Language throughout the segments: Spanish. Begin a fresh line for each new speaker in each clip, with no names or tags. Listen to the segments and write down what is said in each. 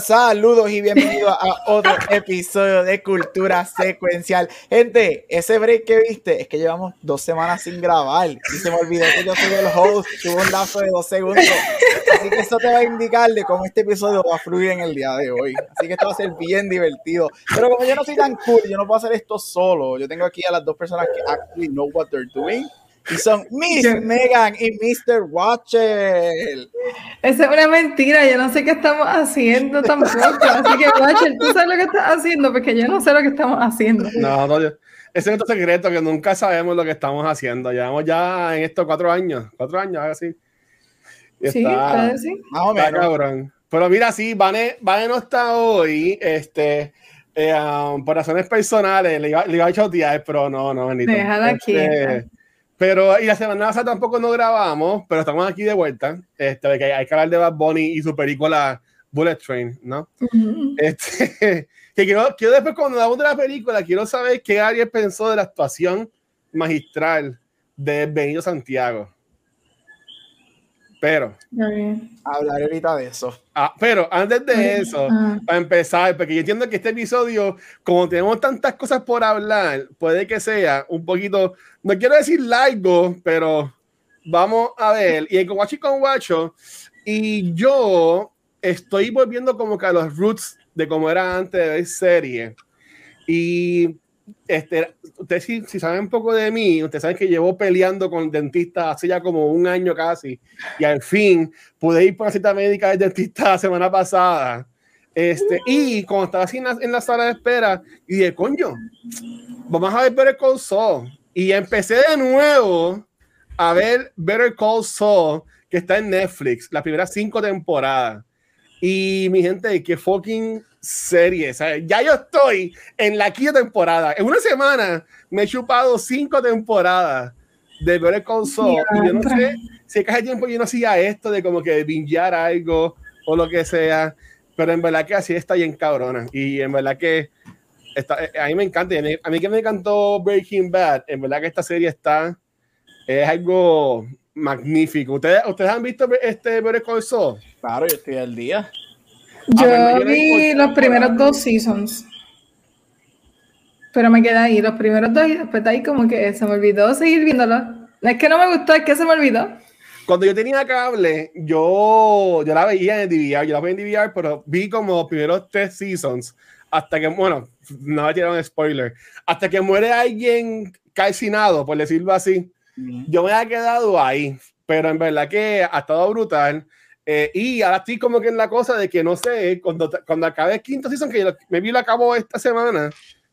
Saludos y bienvenidos a otro episodio de Cultura Secuencial. Gente, ese break que viste es que llevamos dos semanas sin grabar y se me olvidó que yo soy el host. Tuvo un lazo de dos segundos. Así que eso te va a indicar de cómo este episodio va a fluir en el día de hoy. Así que esto va a ser bien divertido. Pero como yo no soy tan cool, yo no puedo hacer esto solo. Yo tengo aquí a las dos personas que actually know what they're doing y son Miss Megan y Mr. Watcher.
Esa es una mentira, yo no sé qué estamos haciendo tampoco. Así que, Watcher, tú sabes lo que estás haciendo, porque yo no sé lo que estamos haciendo.
No, no, ese es nuestro secreto, que nunca sabemos lo que estamos haciendo. Llevamos ya en estos cuatro años, cuatro años, así.
sí, puede sí.
Más o menos.
Cabrón. Pero mira, sí, Vane, Vane no está hoy, este, eh, um, por razones personales, le iba, le iba a chotear, pero no, no, Benito.
Déjala aquí.
Pero, y la semana pasada tampoco no grabamos, pero estamos aquí de vuelta. Este, que hay, que hablar de Bad Bunny y su película Bullet Train, ¿no? este, que quiero, quiero después, cuando hablamos de la película, quiero saber qué Ariel pensó de la actuación magistral de Benito Santiago. Pero,
hablaré ahorita de eso.
Ah, pero antes de eso,
Ah.
para empezar, porque yo entiendo que este episodio, como tenemos tantas cosas por hablar, puede que sea un poquito, no quiero decir largo, pero vamos a ver. Y Guacho y con Guacho, y yo estoy volviendo como que a los roots de cómo era antes de ver serie. Y este, ustedes si, saben un poco de mí, ustedes saben que llevo peleando con dentistas hace ya como un año casi, y al fin pude ir por una cita médica del dentista la semana pasada. Este, y cuando estaba así en la, la sala de espera, y dije, coño, vamos a ver Better Call Saul. Y empecé de nuevo a ver Better Call Saul, que está en Netflix, las primeras cinco temporadas. Y mi gente, qué fucking serie. ¿sabes? Ya yo estoy en la quinta temporada. En una semana me he chupado cinco temporadas de Better Call Saul. Y yo no sé si hace tiempo yo no hacía esto de como que bingear algo o lo que sea. Pero en verdad que así está bien cabrona. Y en verdad que está, eh, a mí me encanta. A mí, a mí que me encantó Breaking Bad. En verdad que esta serie está. Es algo magnífico. ¿Ustedes, ¿ustedes han visto este Better Call Saul?
Claro, yo estoy al día.
Yo
bueno, yo
vi los primeros dos seasons. Pero me quedé ahí, los primeros dos, y después de ahí como que se me olvidó seguir viéndolo. No es que no me gustó, es que se me olvidó.
Cuando yo tenía cable, yo, yo la veía en DVR, yo la veía en DVR, pero vi como los primeros tres seasons, hasta que, bueno, no voy a tirar un spoiler, hasta que muere alguien calcinado, por decirlo así, yo me había quedado ahí, pero en verdad que ha estado brutal. Eh, y ahora estoy como que en la cosa de que no sé, cuando, cuando acabe el quinto season, que yo me vi lo acabo esta semana,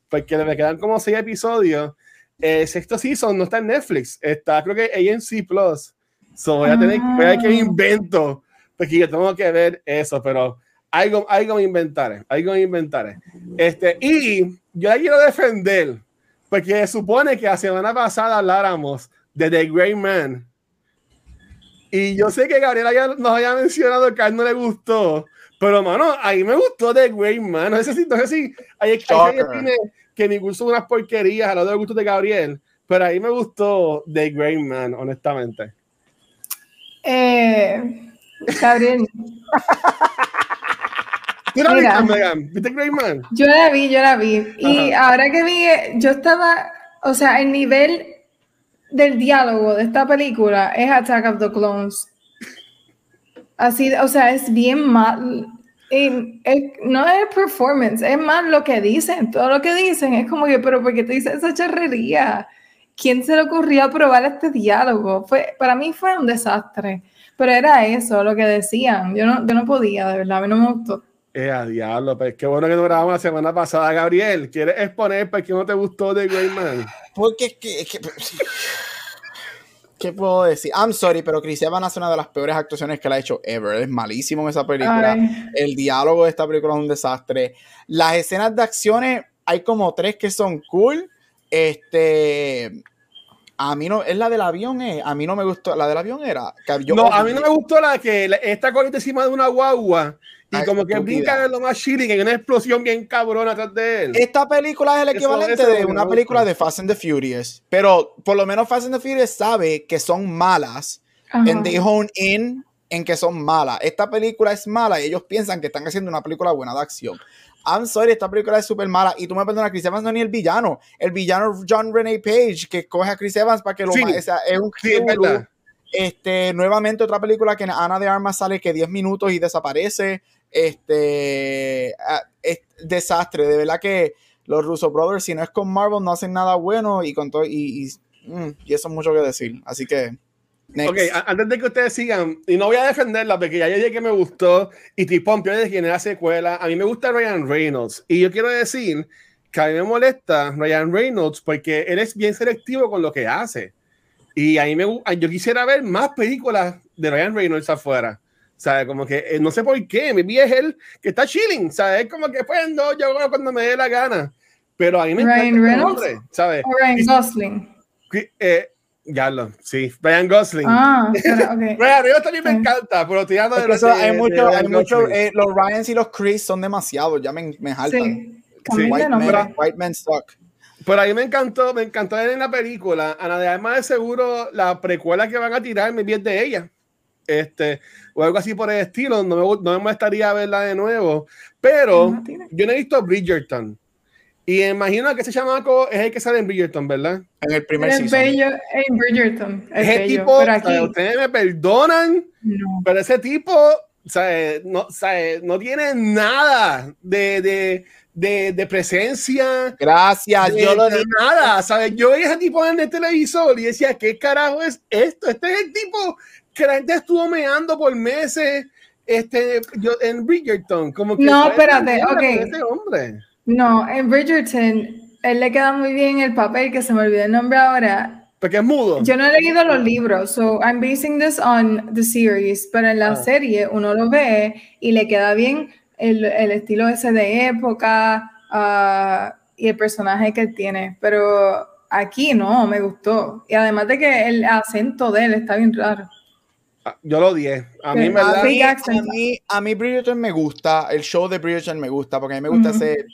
porque me quedan como seis episodios. El sexto season no está en Netflix, está creo que AMC Plus. So voy a tener voy a ver qué invento, porque yo tengo que ver eso, pero algo, algo me inventaré, algo me inventaré. Este, y yo la quiero defender, porque supone que la semana pasada habláramos de The Great Man. Y yo sé que Gabriela ya nos había mencionado que a él no le gustó, pero mano, a mí me gustó The Great Man. No sé si, no sé si hay, hay que tiene que mi gusto son unas porquerías a lo de los gustos de Gabriel, pero a mí me gustó The Great Man, honestamente.
Eh, Gabriel,
¿Tú la
Mira.
viste, Megan? ¿Viste Great Man?
yo la vi, yo la vi. Y ahora que vi, eh, yo estaba, o sea, el nivel del diálogo de esta película es Attack of the Clones. Así, o sea, es bien mal. Y es- no es performance, es más lo que dicen. Todo lo que dicen es como que, pero ¿por qué te dice esa charrería? ¿Quién se le ocurrió probar este diálogo? Fue, para mí fue un desastre. Pero era eso lo que decían. Yo no, yo no podía, de verdad, a mí no me gustó.
Eh, a diablo, pues qué bueno que nos grabamos la semana pasada. Gabriel, ¿quieres exponer por qué no te gustó The Great Man?
Porque es que, es que- ¿Qué puedo decir? I'm sorry, pero Chris Evans hace una de las peores actuaciones que él ha hecho ever. Es malísimo en esa película.
Ay.
El diálogo de esta película es un desastre. Las escenas de acciones, hay como tres que son cool. Este. A mí no, es la del avión, eh. a mí no me gustó. La del avión era. yo-
no, a mí no me gustó la que la- está corriendo encima de una guagua y como que brinca de lo más chilling en una explosión bien cabrona atrás de él.
Esta película es el equivalente
eso
de una película de Fast and the Furious. Pero por lo menos Fast and the Furious sabe que son malas.
Ajá.
And they hone in en que son malas. Esta película es mala y ellos piensan que están haciendo una película buena de acción. I'm sorry, esta película es súper mala. Y tú me perdonas, Chris Evans no es ni el villano. El villano es John Renee Page, que coge a Chris Evans para que lo
Sí.
o sea, es un
Sí.
Este, nuevamente otra película que Ana de Armas sale que 10 minutos y desaparece. Este, ah, es desastre. De verdad que los Russo Brothers, si no es con Marvel, no hacen nada bueno y con todo, y, y, mm, y eso es mucho que decir. Así que, next.
Ok, antes de que ustedes sigan, y no voy a defenderla porque ya yo dije que me gustó y T-Pompeo de quien la secuela. A mí me gusta Ryan Reynolds y yo quiero decir que a mí me molesta Ryan Reynolds porque él es bien selectivo con lo que hace. Y a mí me yo quisiera ver más películas de Ryan Reynolds afuera. ¿Sabes? Como que eh, no sé por qué, mi es él que está chilling, ¿sabes? Es como que pues no, yo hago cuando me dé la gana. Pero a mí me
Ryan
encanta
Reynolds?
hombre, ¿sabes?
O Ryan Gosling.
Eh, ya lo, sí, Ryan Gosling.
Ah, espera, ok.
Ryan Reynolds también me
Sí.
encanta, pero tirando de
eso,
de-
hay
de
mucho, hay mucho, eh, los Ryans y los Chris son demasiados, ya me, me jaltan.
Sí. De
White,
nombre.
man, white man suck.
Pero a mí me encantó, me encantó ver en la película. Ana de Armas de seguro la precuela que van a tirar me viene de ella. Este, o algo así por el estilo. No me, no me molestaría verla de nuevo. Pero
No
yo no he visto Bridgerton. Y imagino que ese chamaco es el que sale en Bridgerton, ¿verdad?
En el primer
El
season.
bello en Bridgerton. El
Ese
bello.
tipo,
pero aquí.
ustedes me perdonan,
No.
pero ese tipo, no, no tiene nada de, de, de, de presencia.
Gracias,
de-
yo lo
de nada, ¿sabes? Yo veía a ese tipo en el televisor y decía, ¿qué carajo es esto? Este es el tipo que la gente estuvo meando por meses este, yo, en Bridgerton. Como que
No,
¿cuál es la
espérate, ok.
hombre.
No, en Bridgerton, él le queda muy bien el papel, que se me olvidó el nombre ahora.
Porque es mudo.
Yo no he leído los libros, so I'm basing this on the series, pero en la
Ah.
serie uno lo ve y le queda bien el, el estilo ese de época ah, y el personaje que tiene, pero aquí no, me gustó. Y además de que el acento de él está bien raro.
Ah, Yo lo odié. A mí, verdad,
A mí, a, mí, a mí Bridgerton me gusta, el show de Bridgerton me gusta, porque a mí me gusta
Ujú.
ese...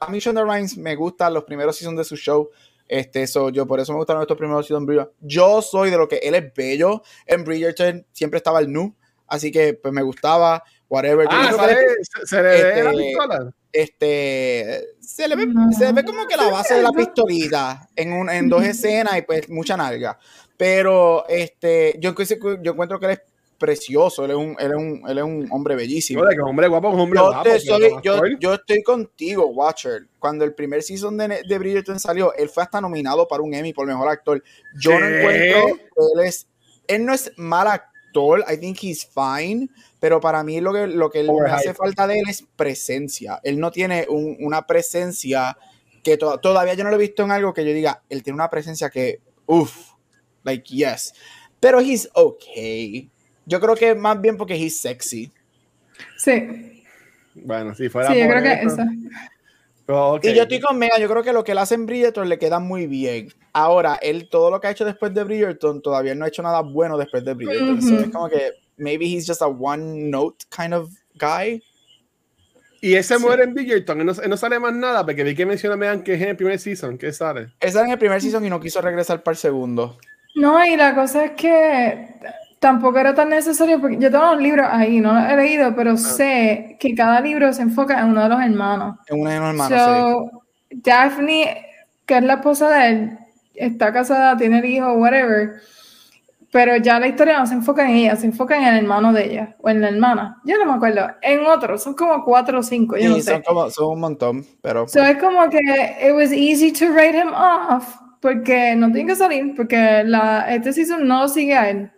A mí Shonda Rhimes me gusta los primeros seasons de su show, este, so, yo por eso me gustaron estos primeros seasons de Bridgerton. Yo soy de lo que él es bello, en Bridgerton siempre estaba el nu, así que pues me gustaba, whatever. Yo
Ah. Se, le ve la
Este,
pistola.
este se le ve,
No.
se le ve como que la base de la pistolita en, un, en dos escenas y pues mucha nalga. Pero este, yo, encuentro- yo encuentro que él es precioso, él es un, él es un, él es un hombre bellísimo.
Joder, que hombre guapo, es un hombre
Yo,
guapo.
te
pero
soy-
más
yo,
cool.
yo estoy contigo, Watcher. Cuando el primer season de, de Bridgerton salió, él fue hasta nominado para un Emmy por mejor actor. Yo no encuentro que él es, él no es mal actor, I think he's fine, pero para mí lo que, lo que me hace falta de él es presencia. Él no tiene un- una presencia que to- todavía yo no lo he visto en algo que yo diga, él tiene una presencia que, uff, like yes. Pero he's okay. Yo creo que más bien porque he's sexy.
Sí,
Bueno, si fuera
sí, yo creo que
eso, pero.
Y yo estoy con Megan, yo creo que lo que él hace en Bridgerton le queda muy bien. Ahora, él todo lo que ha hecho después de Bridgerton, todavía no ha hecho nada bueno después de Bridgerton. So, es como que maybe he's just a one note kind of guy.
Y ese
Sí.
muere en Bridgerton, no, no sale más nada, porque vi que menciona Megan que es en el primer season, que sale.
Ese era en el primer season y no quiso regresar para el segundo.
No, y la cosa es que tampoco era tan necesario, porque yo tengo los libros ahí, no los he leído,
Ah.
pero sé que cada libro se enfoca en uno de los hermanos.
En una de los hermanos,
So, Daphne, que es la esposa de él, está casada, tiene el hijo, whatever, pero ya la historia no se enfoca en ella, se enfoca en el hermano de ella, o en la hermana, yo no me acuerdo, en otro, son como cuatro o cinco,
sí.
yo no
Sí, son,
sé.
como, son un montón, pero...
So, es como que it was easy to write him off, porque no tiene que salir, porque la, este season no sigue a él.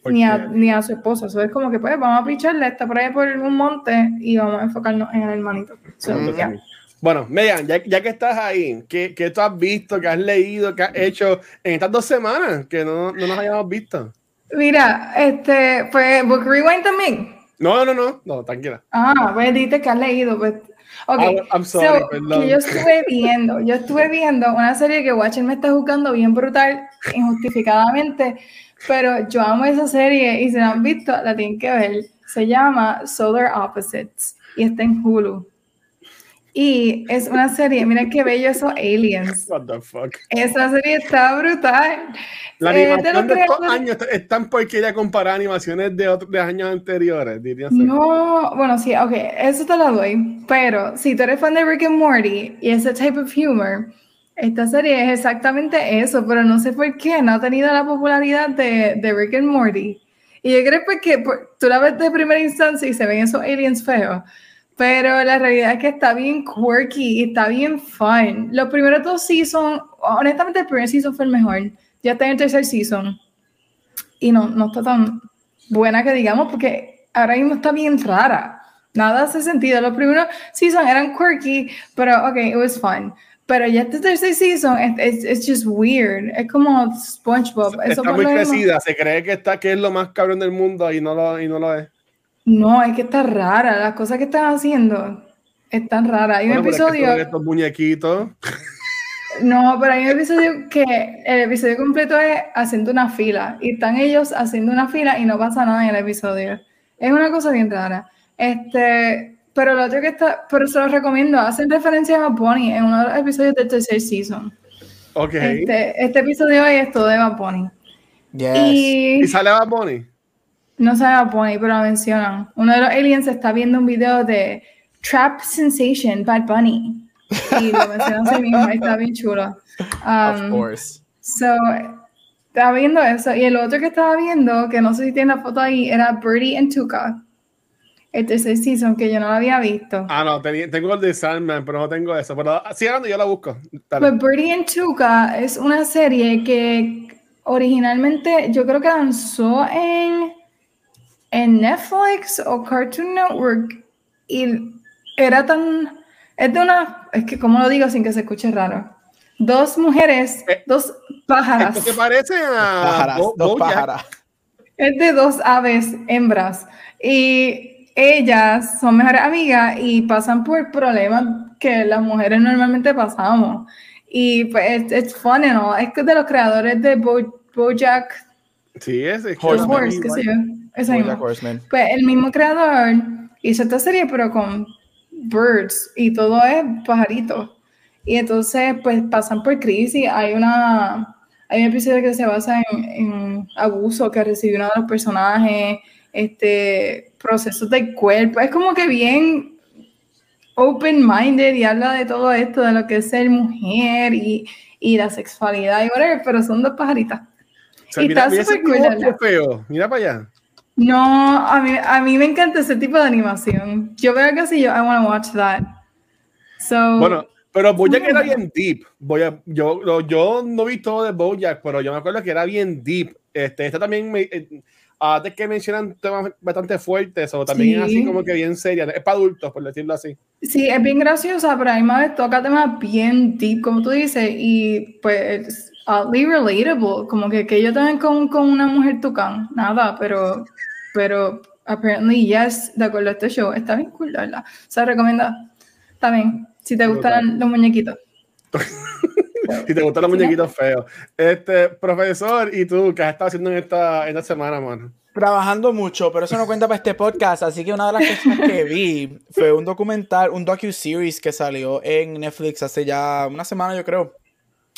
¿Por
Ni a, ni a su esposa. So, es como que, pues, vamos a picharle, está por ahí por un monte y vamos a enfocarnos en el hermanito. So,
Ujú.
ya.
Bueno, Megan, ya, ya que estás ahí, ¿qué, ¿qué tú has visto, qué has leído, qué has hecho en estas dos semanas que no, no nos hayamos visto?
Mira, este, pues, Book Rewind también.
No, no, no, no, tranquila.
Ah, pues dite que has leído. Pues. Ok,
Ah, I'm sorry,
so,
perdón.
que yo estuve viendo, yo estuve viendo una serie que Watcher me está juzgando bien brutal, injustificadamente, pero yo amo esa serie y si la han visto, la tienen que ver. Se llama Solar Opposites y está en Hulu. Y es una serie, miren qué bello esos aliens.
What the fuck.
Esa serie está brutal.
La
Eh, de
animación
los
de estos
creadores-
años es tan porquería comparar animaciones de otros de años anteriores, diría.
No, bueno, sí, ok, eso te lo doy, pero si tú eres fan de Rick and Morty y ese type of humor, esta serie es exactamente eso, pero no sé por qué no ha tenido la popularidad de, de Rick and Morty. Y yo creo que tú la ves de primera instancia y se ven esos aliens feos, pero la realidad es que está bien quirky y está bien fun. Los primeros dos seasons, honestamente el primer season fue el mejor, ya está en el tercer season y no, no está tan buena que digamos porque ahora mismo está bien rara. Nada hace sentido. Los primeros seasons eran quirky, pero ok, it was fun. Pero ya este tercer season, es it's, it's just weird. Es como SpongeBob. Eso
Está muy
lo mismo-
crecida, se cree que está que es lo más cabrón del mundo y no lo, y no lo es.
No, es que está rara. Las cosas que están haciendo están raras. Hay un
Bueno, pero es que
episodio.
estos muñequitos.
No, pero hay un episodio que el episodio completo es haciendo una fila y están ellos haciendo una fila y no pasa nada en el episodio. Es una cosa bien rara. Este, pero lo otro que está, pero se lo recomiendo, hacen referencia a Bunny en uno de los episodios del tercer season.
Ok.
Este, este episodio hoy es todo de Bad Bunny.
Yes.
Y
¿Y sale Bad Bunny?
No sabe Bad Bunny, pero lo mencionan. Uno de los aliens está viendo un video de Trap Sensation Bad Bunny. Y lo mencionan así mismo, está bien chulo.
of
Um,
course.
So, estaba viendo eso. Y el otro que estaba viendo, que no sé si tiene la foto ahí, era Birdie and Tuca. El tercer season, que yo no lo había visto.
Ah, no, tenía- tengo el de Sandman, pero no tengo eso. Pero sigue hablando, yo la busco.
Pues Birdie and Tuca es una serie que originalmente yo creo que lanzó en, en Netflix o Cartoon Network. Y era tan. Es de una. Es que, ¿cómo lo digo sin que se escuche raro? Dos mujeres,
Eh,
dos pájaras.
Se parece a
Pájaras,
Bo-
dos pájaras.
Es de dos aves hembras y ellas son mejores amigas y pasan por problemas que las mujeres normalmente pasamos. Y pues es fun and all. Es que de los creadores de Bo- Bojack
Sí, es que-
Horseman.
Horse, qué sé mismo.
Horseman.
Pues el mismo creador hizo esta serie, pero con birds y todo es pajaritos. Y entonces, pues pasan por crisis. Hay una. Hay un episodio que se basa en, en abuso que recibió uno de los personajes, este, procesos del cuerpo. Es como que bien open-minded y habla de todo esto, de lo que es ser mujer y, y la sexualidad y whatever, pero son dos pajaritas.
O sea,
y
mira,
está
mira
súper cool.
Mira para allá.
No, a mí, a mí me encanta ese tipo de animación. Yo veo que si yo, I want to watch that. So,
Bueno, pero Bojack era bien deep. Bojack- yo, yo no vi todo de Bojack, pero yo me acuerdo que era bien deep. Este, esta también, me, eh, antes que mencionan temas bastante fuertes, o también es
Sí.
así como que bien seria. Es para adultos, por decirlo así.
sí, es bien graciosa, pero además toca temas bien deep, como tú dices, y pues es oddly relatable, como que, que yo también con, con una mujer tucán, nada, pero, pero apparently yes, de acuerdo a este show, está bien cool, la verdad. Se recomienda también, si te gustan los muñequitos.
Si te gustan los muñequitos feos. Este, profesor, ¿y tú qué has estado haciendo en esta, esta semana, mano?
Trabajando mucho, pero eso no cuenta para este podcast. Así que una de las cosas que vi fue un documental, un docu-series que salió en Netflix hace ya una semana, yo creo,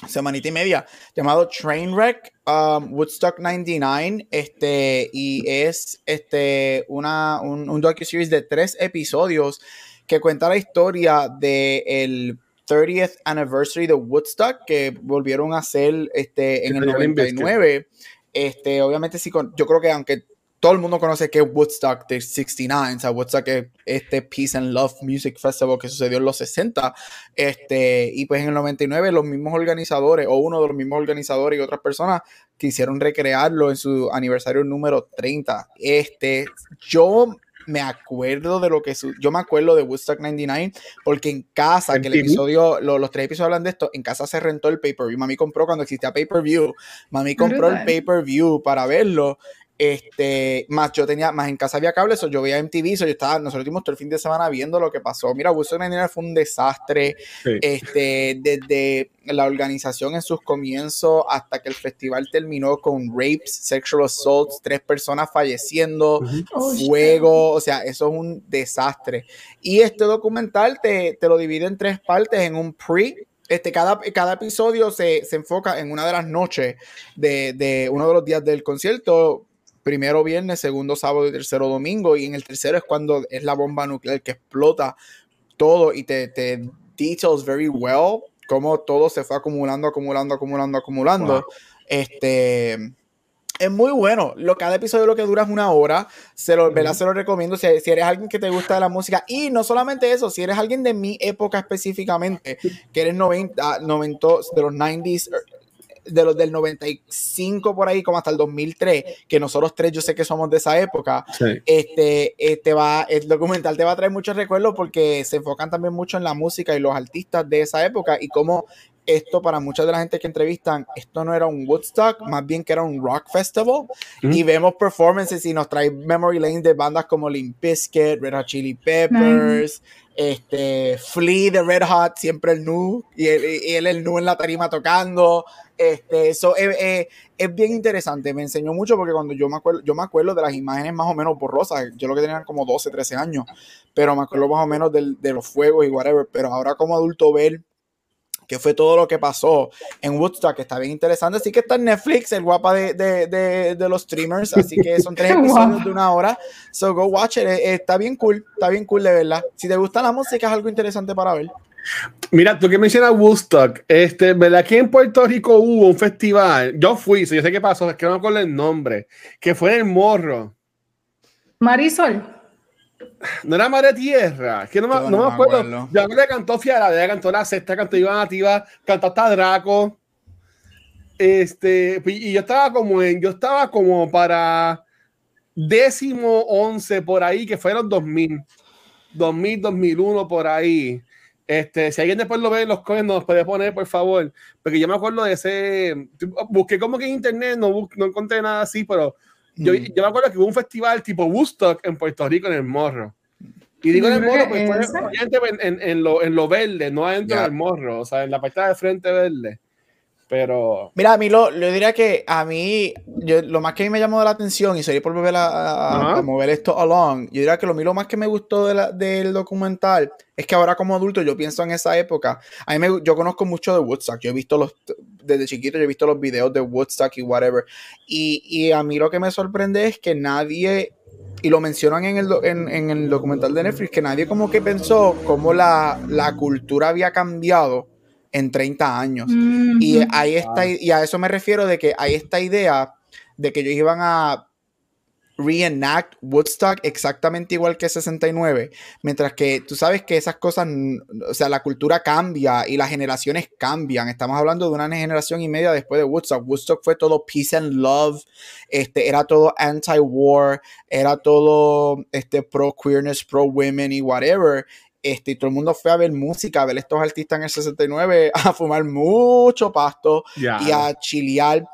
semanita y media, llamado Trainwreck um, Woodstock 99. Este, y es este, una, un, un docu-series de tres episodios que cuenta la historia del el 30th anniversary de Woodstock que volvieron a hacer este, en el
tenía Limp Bizkit.
99. Este, obviamente sí, con- yo creo que aunque todo el mundo conoce que es Woodstock de 69, o sea, Woodstock es este Peace and Love Music Festival que sucedió en los 60, este, y pues en el 99 los mismos organizadores, o uno de los mismos organizadores y otras personas quisieron recrearlo en su aniversario número 30. Este, yo me acuerdo de lo que su- yo me acuerdo de Woodstock 99 porque en casa, que el episodio, lo- los tres episodios hablan de esto, en casa se rentó el pay-per-view. Mami compró cuando existía pay-per-view. Mami compró el
Brutal.
pay-per-view para verlo. Este, más yo tenía, más en casa había cable, eso yo veía MTV, eso yo estaba, nosotros tuvimos todo el fin de semana viendo lo que pasó. Mira, Woodstock 99 fue un desastre.
Sí.
Este, desde la organización en sus comienzos hasta que el festival terminó con rapes, sexual assaults, tres personas falleciendo,
Ujú.
Oh, shit.
fuego, o sea, eso es un desastre. Y este documental te, te lo divide en tres partes, en un pre. Este, cada, cada episodio se, se enfoca en una de las noches de, de uno de los días del concierto. Primero viernes, segundo sábado y tercero domingo. Y en el tercero es cuando es la bomba nuclear que explota todo y te, te details very well cómo todo se fue acumulando, acumulando, acumulando, acumulando.
Wow.
Este es muy bueno. Lo, cada episodio lo que dura es una hora. Se lo, ¿verdad? Se lo recomiendo si, si eres alguien que te gusta de la música. Y no solamente eso, si eres alguien de mi época específicamente, que eres 90, 90 de los 90s, de los del 95 por ahí, como hasta el 2003, que nosotros tres yo sé que somos de esa época,
Sí.
este, este va, el documental te va a traer muchos recuerdos porque se enfocan también mucho en la música y los artistas de esa época y cómo esto para mucha de la gente que entrevistan, esto no era un Woodstock, más bien que era un rock festival.
Mm.
y vemos performances y nos trae memory lane de bandas como Limp Bizkit, Red Hot Chili Peppers, este Flea de Red Hot, siempre el nu y él, y él el nu en la tarima tocando, este, eso es, es- es bien interesante, me enseñó mucho porque cuando yo me acuerdo, yo me acuerdo de las imágenes más o menos borrosas, yo lo que tenía como 12, 13 años, pero me acuerdo más o menos del- de los fuegos y whatever, pero ahora como adulto ver que fue todo lo que pasó en Woodstock, que está bien interesante. Así que está en Netflix, el guapa de, de, de, de los streamers. Así que son tres episodios de una hora. So go watch it. Eh, Está bien cool, está bien cool de verdad. Si te gusta la música, es algo interesante para ver.
Mira, tú que mencionas Woodstock, este, ¿verdad que en Puerto Rico hubo un festival? Yo fui, yo sé qué pasó, es que no me acuerdo el nombre, que fue en el Morro.
Marisol.
No era Madre Tierra, que no me, no
no
me acuerdo.
acuerdo.
Creo que cantó Fiara, cantó La Sexta, cantó Iván Nativa, cantó hasta Draco. Este, y yo estaba como en, yo estaba como para décimo once por ahí, que fueron 2000, 2000, 2001 por ahí. Este, si alguien después lo ve en los coins, nos puede poner, por favor, porque yo me acuerdo de ese, busqué como que en internet, no, no encontré nada así, pero yo,
Mm.
yo me acuerdo que hubo un festival tipo Woodstock en Puerto Rico en el Morro. Y digo en el morro,
que
pues fue
ese.
obviamente en, en, en lo, en lo verde, no adentro
Ya.
del morro, o sea, en la parte de frente verde. Pero
Mira, a mí lo, yo diría que a mí, yo, lo más que a mí me llamó la atención, y sería por volver a, a-
Ajá.
a mover esto along, yo diría que lo, mí lo más que me gustó de la- del documental es que ahora como adulto yo pienso en esa época. A mí me, yo conozco mucho de Woodstock, yo he visto los, desde chiquito yo he visto los videos de Woodstock y whatever. Y, y a mí lo que me sorprende es que nadie, y lo mencionan en el, en el documental de Netflix, que nadie como que pensó cómo la, la cultura había cambiado en 30 años. Y ahí está, y a eso me refiero de que hay esta idea de que ellos iban a reenact Woodstock exactamente igual que 69, mientras que tú sabes que esas cosas, n- o sea, la cultura cambia y las generaciones cambian. Estamos hablando de una generación y media después de Woodstock. Woodstock fue todo peace and love, este, era todo anti-war, era todo este, pro-queerness, pro-women y whatever. Este, y todo el mundo fue a ver música, a ver estos artistas en el 69, a fumar mucho pasto y a chilear.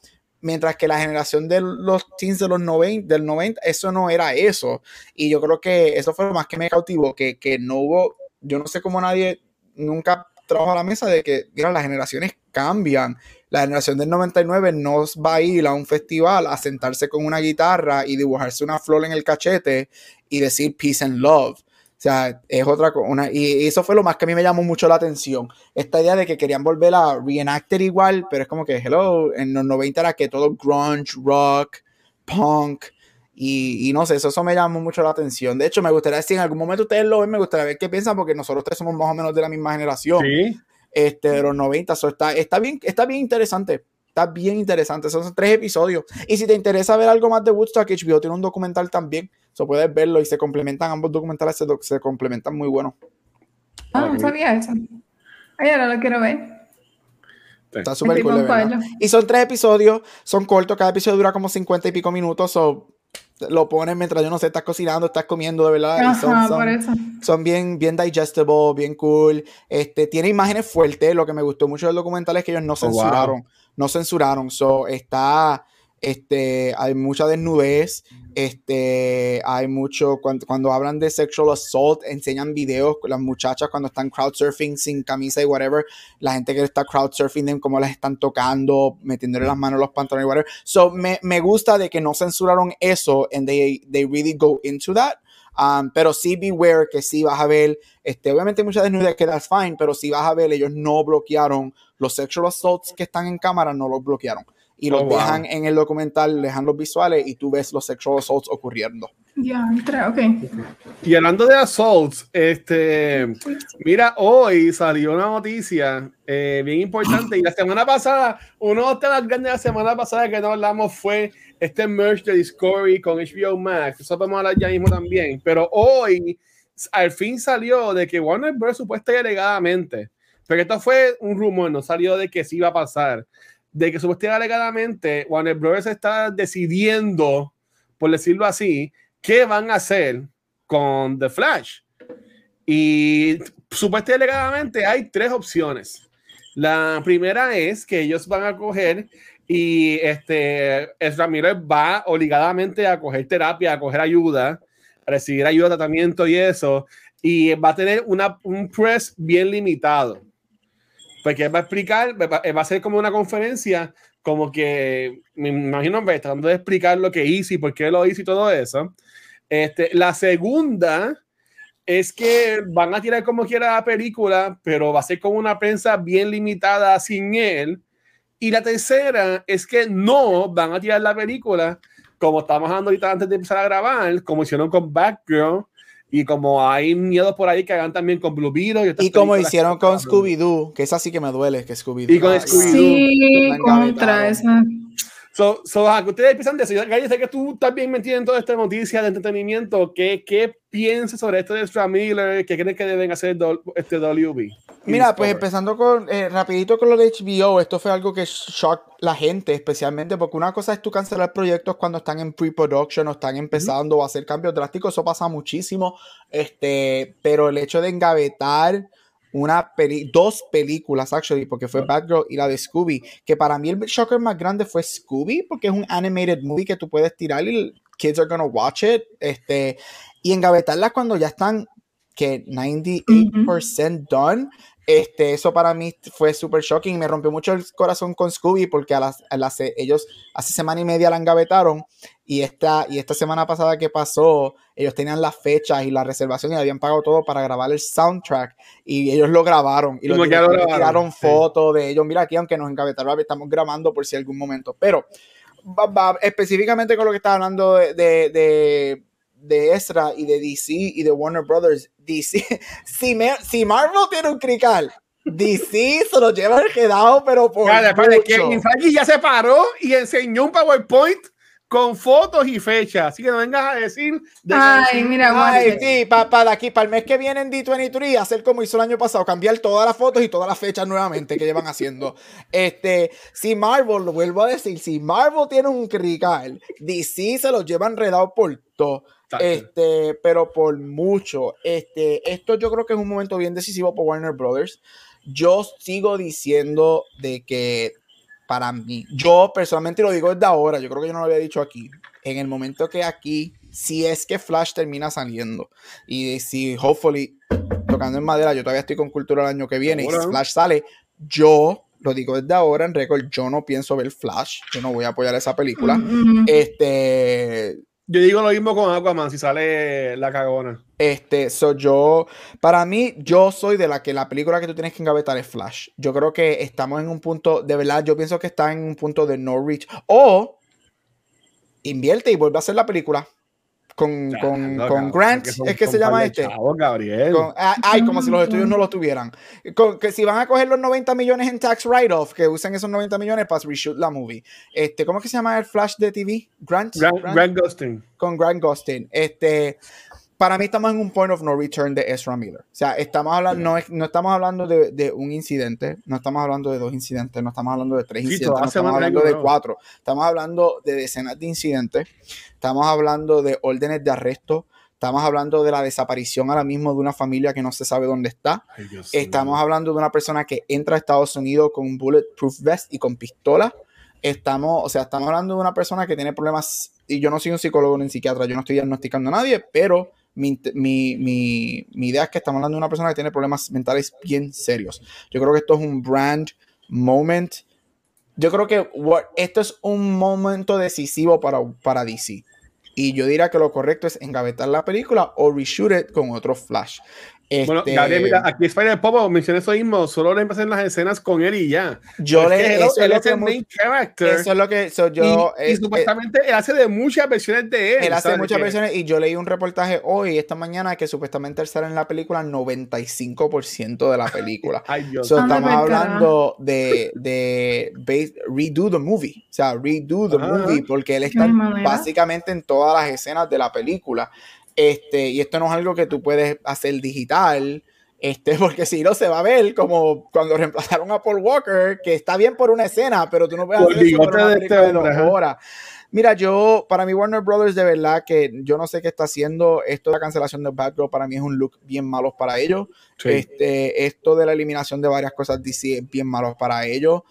Mientras que la generación de los teens de los 90, del 90, eso no era eso. Y yo creo que eso fue lo más que me cautivó, que, que no hubo, yo no sé cómo nadie nunca trabaja a la mesa de que, mira, las generaciones cambian. La generación del 99 no va a ir a un festival a sentarse con una guitarra y dibujarse una flor en el cachete y decir peace and love. O sea, es otra cosa. Y eso fue lo más que a mí me llamó mucho la atención. Esta idea de que querían volver a reenactor igual, pero es como que, hello, en los 90 era que todo grunge, rock, punk. Y, y no sé, eso, eso me llamó mucho la atención. De hecho, me gustaría, si en algún momento ustedes lo ven, me gustaría ver qué piensan, porque nosotros tres somos más o menos de la misma generación
Sí.
este, de los 90. So, está, está, bien, está bien interesante. Está bien interesante. Son tres episodios. Y si te interesa ver algo más de Woodstock, HBO tiene un documental también. So, puedes verlo y se complementan. Ambos documentales se, complementan muy bueno.
Ah, no sabía eso. Ay, ahora lo quiero ver.
Está súper cool. Y son tres episodios. Son cortos. Cada episodio dura como 50 y pico minutos. So, lo pones mientras yo no sé, estás cocinando, estás comiendo, de verdad. y son-
Ajá,
son-
por eso.
son bien, bien digestible, bien cool. Este, tiene imágenes fuertes. Lo que me gustó mucho del documental es que ellos no
Oh, wow.
censuraron. No censuraron. So, está. este, hay mucha desnudez, este, hay mucho, cuando, cuando hablan de sexual assault, enseñan videos las muchachas cuando están crowdsurfing sin camisa y whatever, la gente que está crowdsurfing, cómo las están tocando, metiéndole las manos en los pantalones y whatever. So, me, me gusta de que no censuraron eso and they, they really go into that. Um, pero sí beware que sí vas a ver, este, obviamente muchas desnudez que that's fine, pero si vas a ver, ellos no bloquearon los sexual assaults que están en cámara, no los bloquearon. Y los
Oh, wow.
dejan en el documental, dejan los visuales y tú ves los sexual assaults ocurriendo.
Ya, entra, ok.
Y hablando de assaults, este, mira, hoy salió una noticia eh, bien importante. Y la semana pasada, uno de los temas grandes de la semana pasada que no hablamos fue este merge de Discovery con HBO Max. Eso podemos hablar ya mismo también. Pero hoy, al fin salió de que Warner Bros. supuesta y alegadamente, pero esto fue un rumor, no salió de que sí iba a pasar, de que supuestamente alegadamente Warner Bros. está decidiendo, por decirlo así, qué van a hacer con The Flash. Y supuestamente alegadamente hay tres opciones. La primera es que ellos van a coger y este Miller va obligadamente a coger terapia, a coger ayuda, a recibir ayuda, tratamiento y eso, y va a tener una, un press bien limitado. Porque él va a explicar, va, va a ser como una conferencia, como que me imagino ve, tratando de explicar lo que hizo y por qué lo hizo y todo eso. Este, la segunda es que van a tirar como quiera la película, pero va a ser con una prensa bien limitada sin él. Y la tercera es que no van a tirar la película como estamos hablando ahorita antes de empezar a grabar, como hicieron con Batgirl y como hay miedos por ahí que hagan también con Blue Beetle. Y, otras
Y como hicieron con. Scooby-Doo, que esa sí que me duele, que Scooby-Doo.
Y con Scooby-Doo.
Sí, contra esa.
So, so, ajá, ¿qué ustedes piensan de eso? Gary, sé que tú también metido en toda esta noticia de entretenimiento. ¿Qué, qué piensas sobre esto de Ezra Miller? ¿Qué crees que deben hacer do- este WB?
Mira, pues empezando con, eh, rapidito con lo de HBO, esto fue algo que shock la gente, especialmente porque una cosa es tú cancelar proyectos cuando están en pre-production o están empezando o hacer cambios drásticos, eso pasa muchísimo, este, pero el hecho de engavetar una peli dos películas, actually, porque fue Batgirl y la de Scooby, que para mí el shocker más grande fue Scooby, porque es un animated movie que tú puedes tirar y kids are gonna watch it, este, y engavetarlas cuando ya están que 98% done. Este, eso para mí fue súper shocking. Me rompió mucho el corazón con Scooby porque a las, a las- ellos hace semana y media la engavetaron y esta, y esta semana pasada que pasó, ellos tenían las fechas y la reservación y habían pagado todo para grabar el soundtrack y ellos lo grabaron y los
que lo grabaron,
tiraron
sí.
fotos de ellos. Mira aquí, aunque nos engavetaron, estamos grabando por si algún momento. Pero va- va- específicamente con lo que estaba hablando de, de, de, de Ezra y de DC y de Warner Brothers, DC, si, me- si Marvel tiene un crical, DC se lo lleva quedado, pero por
que
mucho.
Inzaghi ya se paró y enseñó un PowerPoint con fotos y fechas. Así que no vengas a decir. de que-
Ay, mira,
Ay, sí, para aquí, para el mes que viene en D23, hacer como hizo el año pasado, cambiar todas las fotos y todas las fechas nuevamente que llevan haciendo. Este, si Marvel, lo vuelvo a decir, si Marvel tiene un crical, DC se lo lleva enredado por todo. Este, pero por mucho. Este, esto yo creo que es un momento bien decisivo por Warner Brothers. Yo sigo diciendo de que para mí, yo personalmente lo digo desde ahora, yo creo que yo no lo había dicho aquí. En el momento que aquí, si es que Flash termina saliendo y si, hopefully, tocando en madera, yo todavía estoy con cultura el año que viene y si. Flash sale, yo lo digo desde ahora en récord, yo no pienso ver Flash, yo no voy a apoyar esa película.
Mm.
Este,
Yo digo lo mismo con Aquaman si sale la cagona.
Este, so yo, para mí, yo soy de la que la película que tú tienes que engavetar es Flash. Yo creo que estamos en un punto, de verdad, yo pienso que está en un punto de no reach. O invierte y vuelve a hacer la película con,
Ya,
con,
no,
con Grant,
que son-
es que se llama este.
chavos, Gabriel.
Con- ah, ay, como si los estudios no los tuvieran. Con- que si van a coger los 90 millones en tax write-off, que usen esos 90 millones para reshoot la movie. Este, ¿Cómo es que se llama el Flash de TV? Grant.
Grant,
Grant?
Grant Gustin.
con Grant Gustin. Este, para mí estamos en un point of no return de Ezra Miller. O sea, estamos hablando, no, es- no estamos hablando de, de un incidente, no estamos hablando de dos incidentes, no estamos hablando de tres
Sí,
incidentes, no estamos hablando de cuatro. Estamos hablando de decenas de incidentes, estamos hablando de órdenes de arresto, estamos hablando de la desaparición ahora mismo de una familia que no se sabe dónde está.
Ay,
Estamos hablando de una persona que entra a Estados Unidos con un bulletproof vest y con pistola. estamos, o sea, estamos hablando de una persona que tiene problemas, y yo no soy un psicólogo ni un psiquiatra, yo no estoy diagnosticando a nadie, pero mi, mi, mi, idea es que estamos hablando de una persona que tiene problemas mentales bien serios. Yo creo que esto es un brand moment. Yo creo que esto es un momento decisivo para, para DC. Y yo diría que lo correcto es engavetar la película o reshoot it con otro flash.
Bueno,
Este,
Gabriel, mira, aquí Spider Popo menciona eso mismo, solo le pasan las escenas con él y ya.
yo
Es
le, eso,
él
es
es el main character.
eso es lo que so, yo,
y, y
eh,
supuestamente él hace de muchas versiones de él.
Él hace
¿sabes?
muchas versiones y yo leí un reportaje hoy, esta mañana, que supuestamente él sale en la película 95% de la película.
Ay, Dios.
So, estamos hablando de, de base- redo the movie, o sea, redo the
Ajá.
movie, porque él está básicamente en todas las escenas de la película. Este, y esto no es algo que tú puedes hacer digital, este, porque si no se va a ver como cuando reemplazaron a Paul Walker, que está bien por una escena, pero tú no puedes hacer eso por
bigote
una
de
película
este
de dos
hombre, ajá.
horas. Mira, yo, para mí Warner Brothers de verdad que yo no sé qué está haciendo. Esto de la cancelación de Batgirl para mí es un look bien malo para ellos.
Sí.
Este, esto de la eliminación de varias cosas DC es bien malo para ellos.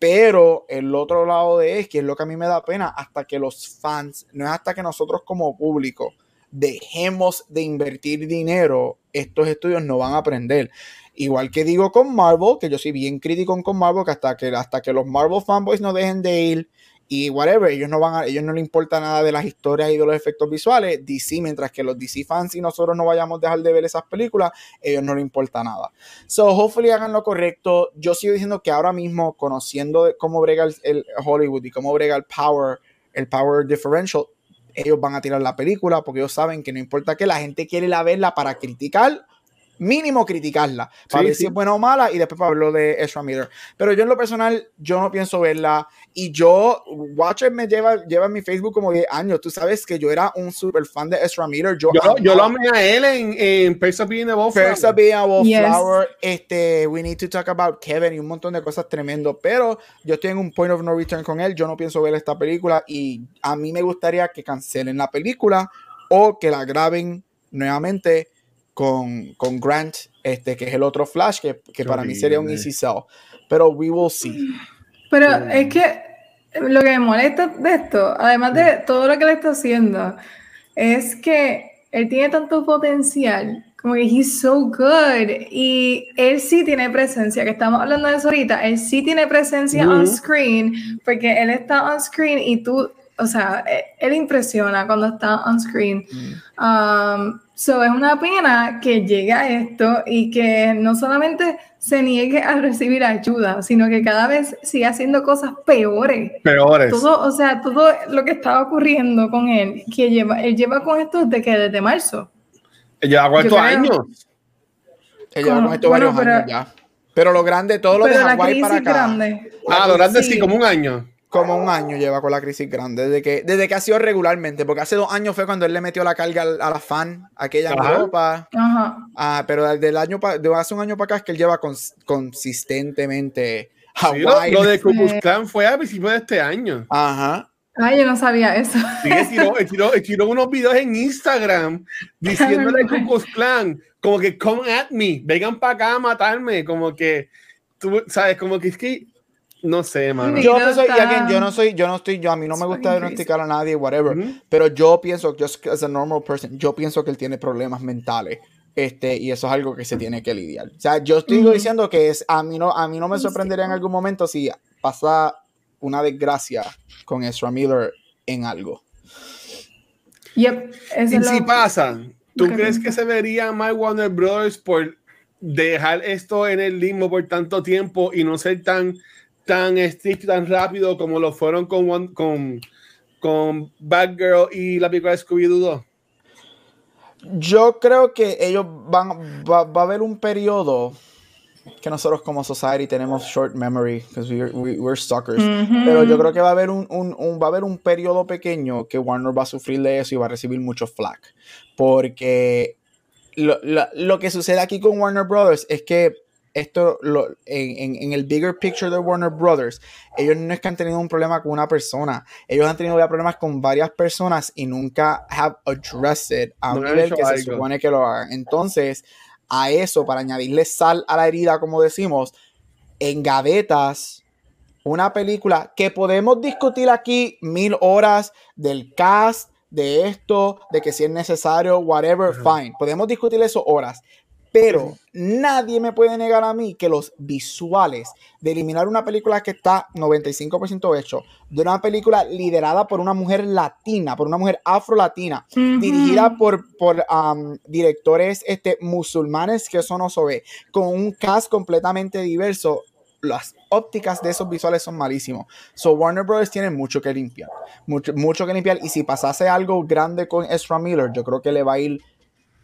Pero el otro lado de es que es lo que a mí me da pena, hasta que los fans, no es hasta que nosotros como público dejemos de invertir dinero, estos estudios no van a aprender. Igual que digo con Marvel, que yo soy bien crítico con Marvel, que hasta que, hasta que los Marvel fanboys no dejen de ir y whatever, ellos no van a, ellos no les importa nada de las historias y de los efectos visuales, DC, mientras que los DC fans y nosotros no vayamos a dejar de ver esas películas, ellos no les importa nada. So, hopefully hagan lo correcto. Yo sigo diciendo que ahora mismo, conociendo cómo brega el, Hollywood y cómo brega power, el power differential, ellos van a tirar la película porque ellos saben que no importa que la gente quiere ir a verla para criticar, mínimo criticarla, para
Sí,
ver
sí.
si es buena o mala y después para verlo de Ezra Miller. Pero yo en lo personal, yo no pienso verla y yo, Watcher me lleva, lleva en mi Facebook como 10 años. Tú sabes que yo era un super fan de Ezra Miller. Yo,
Yo, lo- yo lo amé a él en, en Perks of Being a Wallflower.
Of being a
Yes.
wallflower, este, we need to talk about Kevin y un montón de cosas tremendo, pero yo estoy en un point of no return con él, yo no pienso ver esta película y a mí me gustaría que cancelen la película o que la graben nuevamente con, con Grant, este, que es el otro Flash, que, que para mí sería un easy sell, pero we will see.
Pero es que lo que me molesta de esto, además de todo lo que le está haciendo, es que él tiene tanto potencial, como que he's so good, y él sí tiene presencia, que estamos hablando de eso ahorita, él sí tiene presencia on screen, porque él está on screen y tú, o sea, eh, él impresiona cuando está on screen. Um, so es una pena que llegue a esto y que no solamente se niegue a recibir ayuda, sino que cada vez siga haciendo cosas peores.
Peores.
Todo, o sea, todo lo que estaba ocurriendo con él, que lleva, él lleva con esto desde que desde marzo.
Lleva cuántos
creo-
años.
Ella lleva con esto varios
pero-
años ya. Pero lo grande, todo lo de
Pero la
Hawái para acá,
grande.
Ah, lo grande sí,
Sí.
como un año.
Como un año lleva con la crisis grande, desde que, desde que ha sido regularmente, porque hace dos años fue cuando él le metió la carga a la fan, aquella
Ajá.
Europa.
Ajá.
Ah, pero desde el año pa- de hace un año para acá es que él lleva cons- consistentemente
Sí, lo, lo de. Klan fue a principios de este año.
Ajá.
Ay, yo no sabía eso.
Sí, él tiró, él tiró- él tiró unos videos en Instagram diciéndole a Klan, como que come at me, vengan para acá a matarme, como que tú sabes, como que es que no sé, mano.
Yo no soy, again, yo no soy, yo no estoy, yo a mí no me gusta diagnosticar a nadie, whatever. Pero yo pienso, just as a normal person, yo pienso que él tiene problemas mentales. Este, y eso es algo que se tiene que lidiar. O sea, yo estoy diciendo que es, a mí no, a mí no me sorprendería en algún momento si pasa una desgracia con Ezra Miller en algo.
Yep,
Y si pasa, ¿tú crees que se vería mal Warner Brothers por dejar esto en el limbo por tanto tiempo y no ser tan, tan estricto, tan rápido como lo fueron con, One- con, con Batgirl y la película de Scooby-Doo 2?
Yo creo que ellos van, va, va a haber un periodo que nosotros como society tenemos short memory, because we're, we- we're suckers. Pero yo creo que va a haber un, un- un- va a haber un periodo pequeño que Warner va a sufrir de eso y va a recibir mucho flack. Porque lo, lo- lo que sucede aquí con Warner Brothers es que esto, lo- en, en- en el bigger picture de Warner Brothers, ellos no es que han tenido un problema con una persona, ellos han tenido problemas con varias personas y nunca have addressed it a un
No han
nivel que se supone que lo hagan. Entonces, a eso, para añadirle sal a la herida, como decimos, en gavetas una película que podemos discutir aquí mil horas del cast, de esto, de que si es necesario, whatever, fine. Podemos discutir eso horas. Pero nadie me puede negar a mí que los visuales de eliminar una película que está 95% hecho, de una película liderada por una mujer latina, por una mujer afro-latina, dirigida por, por um, directores este, musulmanes, que eso no se ve, con un cast completamente diverso, las ópticas de esos visuales son malísimos. So Warner Bros. tiene mucho que limpiar. Mucho, mucho que limpiar. Y si pasase algo grande con Ezra Miller, yo creo que le va a ir.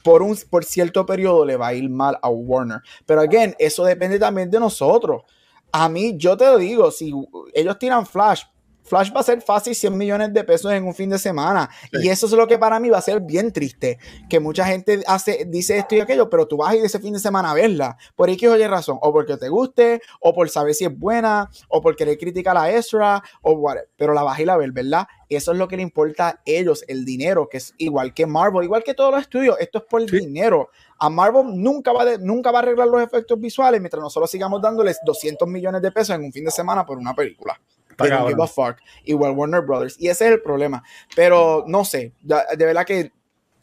Por, un, por cierto periodo le va a ir mal a Warner. Pero, again, eso depende también de nosotros. A mí, yo te lo digo, si ellos tiran Flash, Flash va a ser fácil 100 millones de pesos en un fin de semana. Y eso es lo que para mí va a ser bien triste. Que mucha gente hace, dice esto y aquello, pero tú vas a ir ese fin de semana a verla. Por X oye razón. O porque te guste, o por saber si es buena, o por querer criticar a Ezra, o whatever. Pero la vas a ir a ver, ¿verdad? Eso es lo que le importa a ellos, el dinero, que es igual que Marvel, igual que todos los estudios. Esto es por el dinero. A Marvel nunca va, de, nunca va a arreglar los efectos visuales mientras nosotros sigamos dándoles 200 millones de pesos en un fin de semana por una película. They don't give a fuck. Igual Warner Brothers. Y ese es el problema. Pero no sé, de verdad que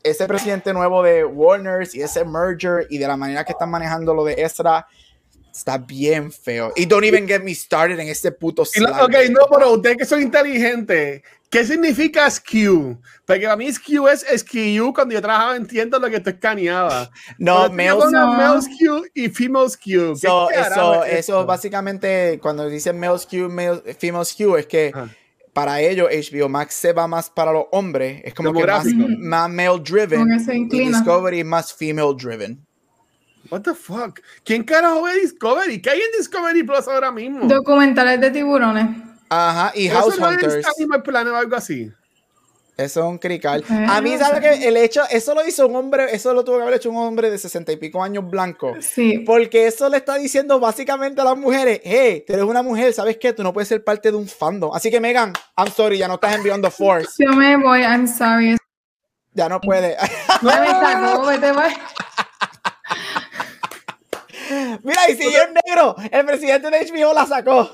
ese presidente nuevo de Warner y ese merger y de la manera que están manejando lo de Ezra está bien feo. Y don't even get me started en este puto
slide. Ok, no, pero usted que soy inteligente, ¿qué significa SKU? Porque para mí SKU es SKU cuando yo trabajaba en tiendas lo que te escaneaba.
No, male,
no. male SKU y female SKU.
So, eso, eso básicamente, cuando dicen male SKU, male, female SKU, es que ah. para ellos HBO Max se va más para los hombres. Es como que más, más male driven. Y Discovery más female driven.
What the fuck? ¿Quién carajo ve Discovery? ¿Qué hay en Discovery Plus ahora mismo?
Documentales de tiburones.
Ajá, y House
¿Eso
Hunters.
No plan o algo así?
Eso es un crical. A mí, ¿sabes que El hecho, eso lo hizo un hombre, eso lo tuvo que haber hecho un hombre de sesenta y pico años blanco.
Sí.
Porque eso le está diciendo básicamente a las mujeres, hey, tú eres una mujer, ¿sabes qué? Tú no puedes ser parte de un fandom. Así que, Megan, I'm sorry, ya no estás en Beyond the Force.
Yo me voy, I'm sorry.
Ya no puede.
No me sacó, vete, voy.
Mira, y si es negro, el presidente de HBO la sacó.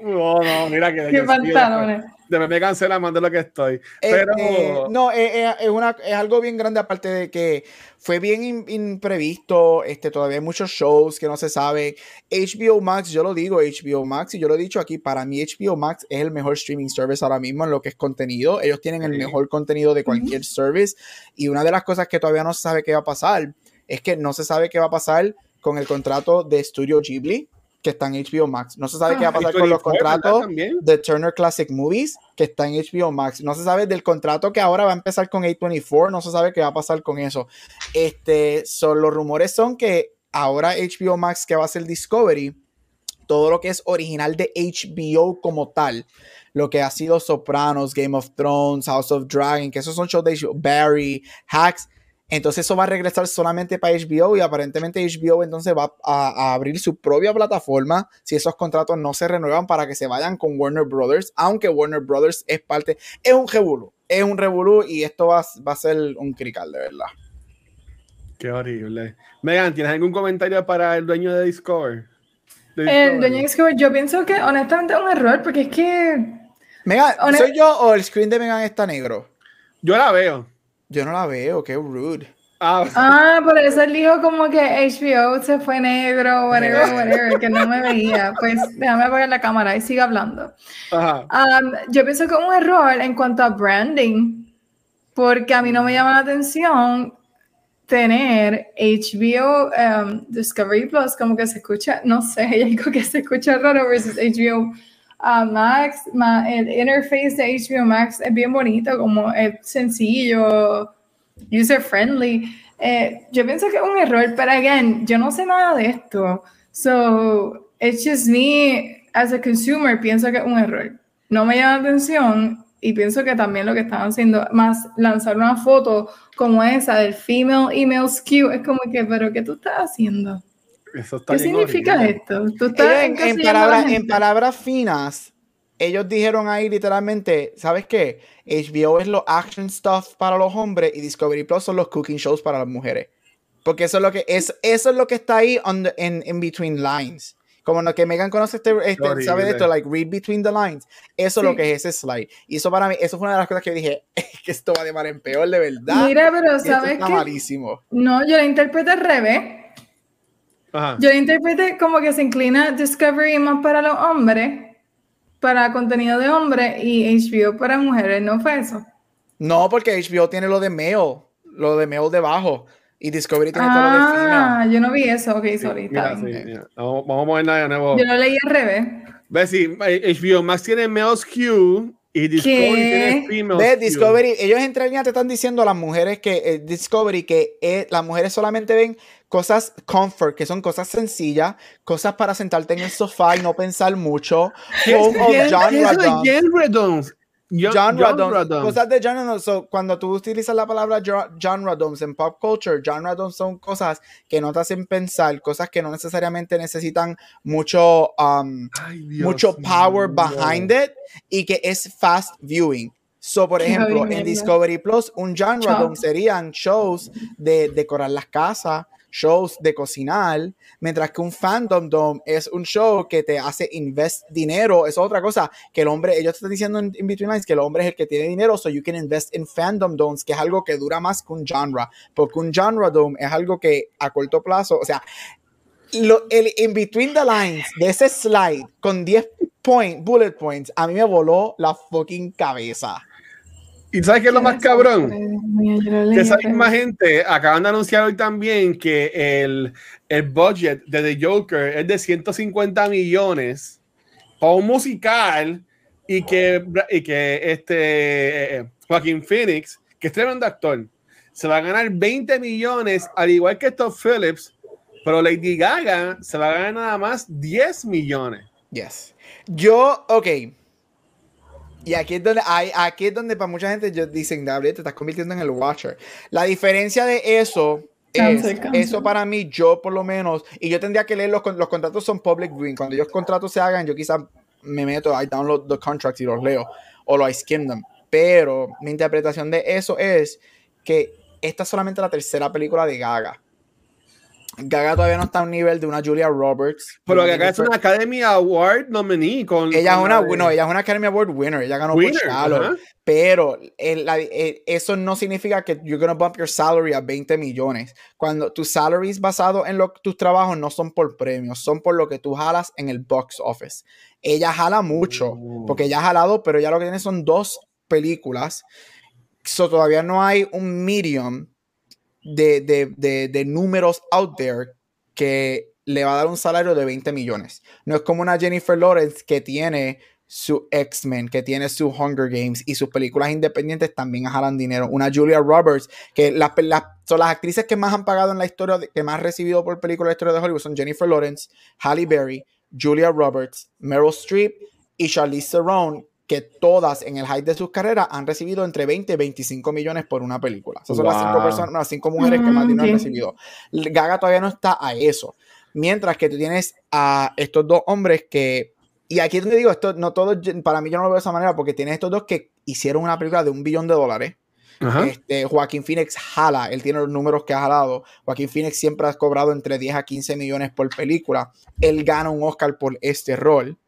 No, no, mira que.
Qué pantalones.
De me cancela más de lo que estoy. Pero.
Eh, no, eh, eh, es, una, es algo bien grande, aparte de que fue bien imprevisto. Este, todavía hay muchos shows que no se sabe. HBO Max, yo lo digo, HBO Max, y yo lo he dicho aquí, para mí HBO Max es el mejor streaming service ahora mismo en lo que es contenido. Ellos tienen el mejor contenido de cualquier service. Y una de las cosas que todavía no se sabe qué va a pasar es que no se sabe qué va a pasar con el contrato de Studio Ghibli que está en HBO Max. No se sabe qué va a pasar con los contratos de Turner Classic Movies, que está en HBO Max. No se sabe del contrato que ahora va a empezar con A24, no se sabe qué va a pasar con eso. Este, son, los rumores son que ahora HBO Max, que va a ser Discovery, todo lo que es original de HBO como tal, lo que ha sido Sopranos, Game of Thrones, House of Dragon, que esos son shows de HBO, Barry, Hacks, entonces eso va a regresar solamente para HBO y aparentemente HBO entonces va a, abrir su propia plataforma si esos contratos no se renuevan para que se vayan con Warner Brothers, aunque Warner Brothers es parte, es un revolú, es un revolú y esto va, va a ser un crical de verdad.
Qué horrible. Megan, ¿tienes algún comentario para el dueño de Discovery?
El dueño de Discovery, yo pienso que honestamente es un error porque es que...
Megan, ¿soy yo o el screen de Megan está negro?
Yo la veo.
Yo no la veo, qué rude.
Ah, ah, por eso él dijo como que HBO se fue negro, whatever, whatever, que no me veía. Pues déjame apagar la cámara y sigue hablando. Um, yo pienso que es un error en cuanto a branding, porque a mí no me llama la atención tener HBO um, Discovery Plus, como que se escucha, no sé, hay algo que se escucha raro versus HBO uh, Max, el interface de HBO Max es bien bonito, como es sencillo, user friendly. Eh, yo pienso que es un error, pero again, yo no sé nada de esto. So, it's just me as a consumer, pienso que es un error. No me llama la atención y pienso que también lo que están haciendo, más lanzar una foto como esa del female email skew, es como que, pero ¿qué tú estás haciendo? ¿Qué significa esto?
en, palabras, en palabras finas, ellos dijeron ahí literalmente, ¿sabes qué? HBO es lo action stuff para los hombres y Discovery Plus son los cooking shows para las mujeres. Porque eso es lo que es, eso es lo que está ahí en in between lines. como lo que Megan conoce este, este
Horrible.
sabe de esto, like read between the lines. Eso es lo
Sí.
que es ese slide. Y eso para mí, eso fue una de las cosas que dije, "Es que esto va de mal en peor, de verdad.
Mira, pero
Y esto
¿sabes
está
qué?
malísimo.
No, yo la interpreté al revés.
Ajá.
Yo interpreté como que se inclina Discovery más para los hombres, para contenido de hombres, y HBO para mujeres. ¿No fue eso?
No, porque HBO tiene lo de mail, lo de mail debajo. Y Discovery tiene todo lo de female.
Ah, yo no vi eso. Ok, sorry.
Mira, sí,
bien.
mira. Vamos, vamos a moverla de nuevo.
Yo lo leí al revés.
Ves, sí, HBO Max tiene Male Skew y Discovery
¿Qué?
tiene Skew.
Discovery, ellos entre líneas te están diciendo a las mujeres que eh, Discovery que eh, las mujeres solamente ven cosas comfort, que son cosas sencillas, cosas para sentarte en el sofá y no pensar mucho.
¿Qué es-
Home of
qué qué es eso de
Radon.
John? John-
John
John
cosas de John. So, cuando tú utilizas la palabra Jo- John Radon en pop culture, John Radon son cosas que no te hacen pensar, cosas que no necesariamente necesitan mucho, um,
Ay, Dios
mucho power
mío.
behind it y que es fast viewing. So, por
Qué
ejemplo, en Discovery Plus, un genre
Chao.
donde serían shows de decorar las casas, shows de cocinar, mientras que un Fandom Dome es un show que te hace invest dinero. Es otra cosa que el hombre, ellos están diciendo en, in Between Lines que el hombre es el que tiene dinero, so you can invest in Fandom Domes, que es algo que dura más que un genre, porque un genre dome es algo que a corto plazo, o sea, el in between the lines de ese slide con 10 point, bullet points, a mí me voló la fucking cabeza.
¿Y sabes qué es lo más cabrón? Que esa misma gente acaban de anunciar hoy también que el, el budget de The Joker es de 150 millones para un musical y que, y que este eh, Joaquín Phoenix, que es tremendo actor, se va a ganar 20 millones, al igual que Todd Phillips, pero Lady Gaga se va a ganar nada más 10 millones.
Yes. Yo, ok. Y aquí es donde hay, aquí es donde para mucha gente yo- dicen, Gabriel, te estás convirtiendo en el Watcher. La diferencia de eso es,
Cancel, cancel.
eso para mí, yo por lo menos, y yo tendría que leer los, los contratos son public viewing. Cuando los contratos se hagan, yo quizás me meto, I download the contracts y los leo, o lo I skim them. Pero mi interpretación de eso es que esta es solamente la tercera película de Gaga. Gaga todavía no está a un nivel de una Julia Roberts.
Pero acá es una Academy Award nominee con.
ella es una,
de-
no, ella es una Academy Award winner, ella ganó
Winner,
por Shallow, pero el- la- el- eso no significa que you're gonna bump your salary a 20 millones. Cuando tus salaries basados en lo, tus trabajos no son por premios, son por lo que tú jalas en el box office. Ella jala mucho, porque ella ha jalado, pero ya lo que tiene son dos películas. So, todavía no hay un medium de, de, de, de números out there que le va a dar un salario de 20 millones. No es como una Jennifer Lawrence que tiene su X-Men, que tiene su Hunger Games y sus películas independientes también jalan dinero. Una Julia Roberts, que las, las- son las actrices que más han pagado en la historia, que más han recibido por película en la historia de Hollywood son Jennifer Lawrence, Halle Berry, Julia Roberts, Meryl Streep y Charlize Theron, que todas en el hype de sus carreras han recibido entre 20 y 25 millones por una película. Esas son las cinco personas, no, las cinco mujeres que más
Mm,
dinero han recibido. Gaga todavía no está a eso. Mientras que tú tienes a estos dos hombres que. Y aquí es donde digo, esto no todo, para mí yo no lo veo de esa manera, porque tienes estos dos que hicieron una película de un billón de dólares.
Ajá.
Este, Joaquín Phoenix jala, él tiene los números que ha jalado. Joaquín Phoenix siempre ha cobrado entre 10 a 15 millones por película. Él gana un Oscar por este rol.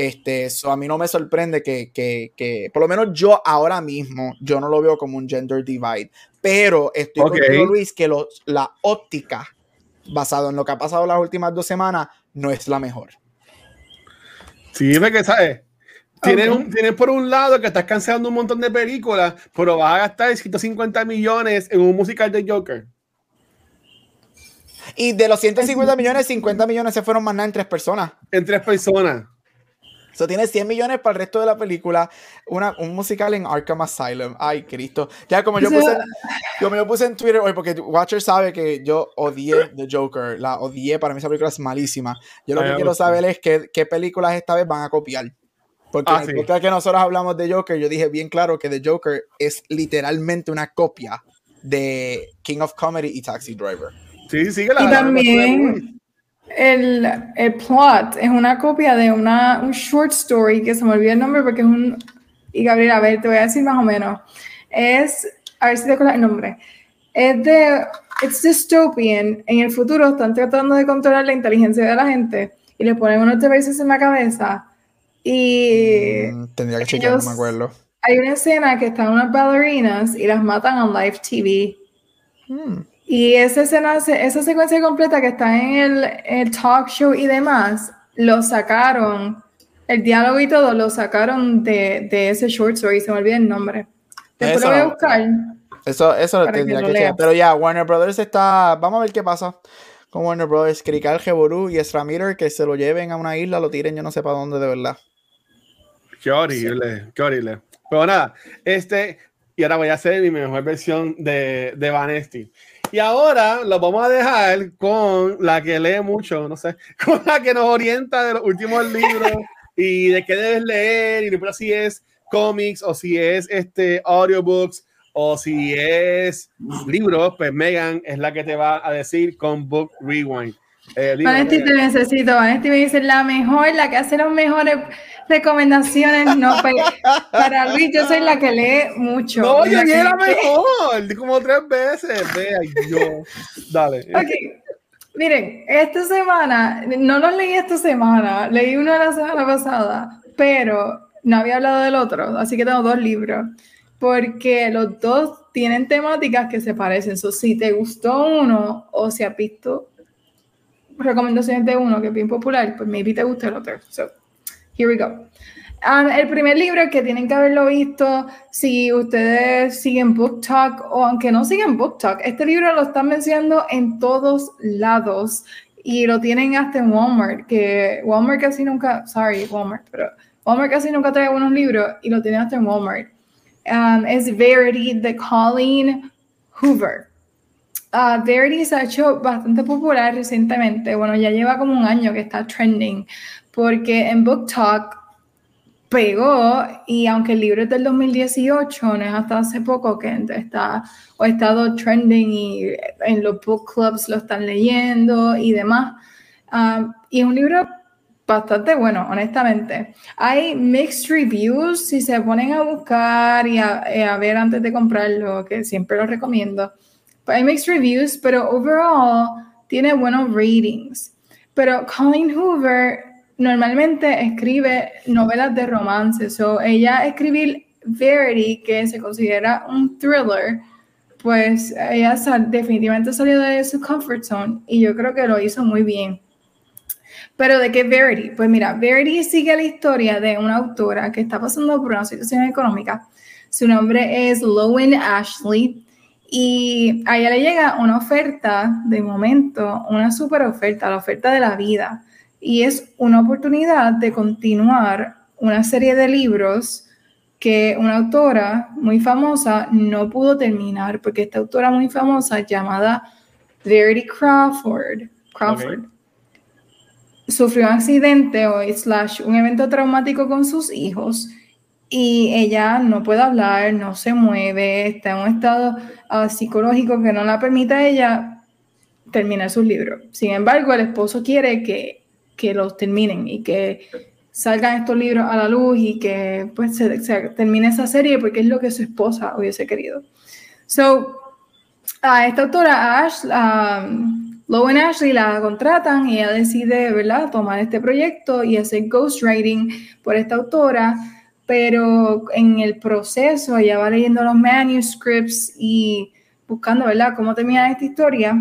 Este, so a mí no me sorprende que, que, que, por lo menos yo ahora mismo, yo no lo veo como un gender divide. Pero estoy
Ok.
contigo, Luis, que los- la óptica, basado en lo que ha pasado las últimas dos semanas, no es la mejor.
Sí, porque sabes. Tienes, un- tienes por un lado que estás cancelando un montón de películas, pero vas a gastar 150 millones en un musical de Joker.
Y de los 150 millones, 50 millones se fueron más nada en tres personas.
En tres personas.
Eso tiene 100 millones para el resto de la película. Una, un musical en Arkham Asylum. Ay, Cristo. Ya como yo puse, como yo puse en Twitter hoy, porque Watcher sabe que yo odié The Joker. La odié. Para mí esa película es malísima. Yo lo que
me
quiero saber es qué, qué películas esta vez van a copiar. Porque
Ah,
en el
sí.
que nosotros hablamos de Joker, yo dije bien claro que The Joker es literalmente una copia de King of Comedy y Taxi Driver.
Sí, sí, sí, que la
Y
la-
también el, el plot es una copia de una, un short story que se me olvidó el nombre porque es un. Y Gabriel, a ver, te voy a decir más o menos. Es. A ver si te acuerdas el nombre. Es de. It's dystopian. En el futuro están tratando de controlar la inteligencia de la gente y le ponen unos devices en la cabeza. Y
Mm, tendría que chequear, no me acuerdo.
hay una escena que están unas ballerinas y las matan en live TV.
Hmm.
Y esa escena, esa secuencia completa que está en el, el talk show y demás, lo sacaron, el diálogo y todo, lo sacaron de, de ese short story, se me olvida el nombre. Después
Eso
lo voy a buscar.
Eso, eso lo
que
tendría que, chequear.
leas.
Pero ya, Warner Brothers está. Vamos a ver qué pasa con Warner Brothers. Criticar Jeború y Ezra Miller que se lo lleven a una isla, lo tiren yo no sé para dónde de verdad.
Qué horrible, qué horrible. Pero nada, este, y ahora voy a hacer mi mejor versión de, de Vanesti. Y ahora lo vamos a dejar con la que lee mucho, no sé, con la que nos orienta de los últimos libros y de qué debes leer, y no si es cómics o si es este audiobooks o si es libros, pues Megan es la que te va a decir con Book Rewind. Eh,
Vanesti, te
Megan.
necesito. Vanesti me dice la mejor, la que hace las mejores recomendaciones. No, pa- para Luis, yo soy la que lee mucho.
No, yo
La
ni era mejor, como tres veces. Vea, yo. Dale.
Ok. Miren, esta semana, no los leí esta semana, leí uno la semana pasada, pero no había hablado del otro, así que tengo dos libros, porque los dos tienen temáticas que se parecen. So, si te gustó uno o si has visto recomendaciones de uno que es bien popular, pues maybe te gusta el otro. So, here we go. Um, el primer libro que tienen que haberlo visto si ustedes siguen Book Talk o aunque no sigan Book Talk, este libro lo están mencionando en todos lados y lo tienen hasta en Walmart, que Walmart casi nunca, sorry Walmart, pero Walmart casi nunca trae buenos libros y lo tienen hasta en Walmart. Um, es Verity de Colleen Hoover. Uh, Verity se ha hecho bastante popular recientemente, bueno, ya lleva como un año que está trending, porque en Book Talk pegó y aunque el libro es del 2018, no es hasta hace poco que está o ha estado trending y en los book clubs lo están leyendo y demás. Um, y es un libro bastante bueno, honestamente. Hay mixed reviews, si se ponen a buscar y a ver antes de comprarlo, que siempre lo recomiendo. Hay mixed reviews, pero overall tiene buenos ratings. Pero Colleen Hoover normalmente escribe novelas de romance. So, ella escribir Verity, que se considera un thriller, pues ella sal- definitivamente salió de su comfort zone y yo creo que lo hizo muy bien. Pero ¿de qué Verity? Pues mira, Verity sigue la historia de una autora que está pasando por una situación económica. Su nombre es Lowen Ashley y a ella le llega una oferta de momento, una super oferta, la oferta de la vida. Y es una oportunidad de continuar una serie de libros que una autora muy famosa no pudo terminar, porque esta autora muy famosa llamada Verity Crawford, Crawford sufrió un accidente o slash un evento traumático con sus hijos y ella no puede hablar, no se mueve, está en un estado ah, psicológico que no la permite a ella terminar sus libros. Sin embargo, el esposo quiere que, que los terminen y que salgan estos libros a la luz y que pues se termine esa serie porque es lo que su esposa hubiese querido. So, a esta autora, Ash, um, Lowen Ashley, la contratan y ella decide, ¿verdad?, tomar este proyecto y hacer ghostwriting por esta autora, pero en el proceso ella va leyendo los manuscripts y buscando, ¿verdad?, cómo termina esta historia,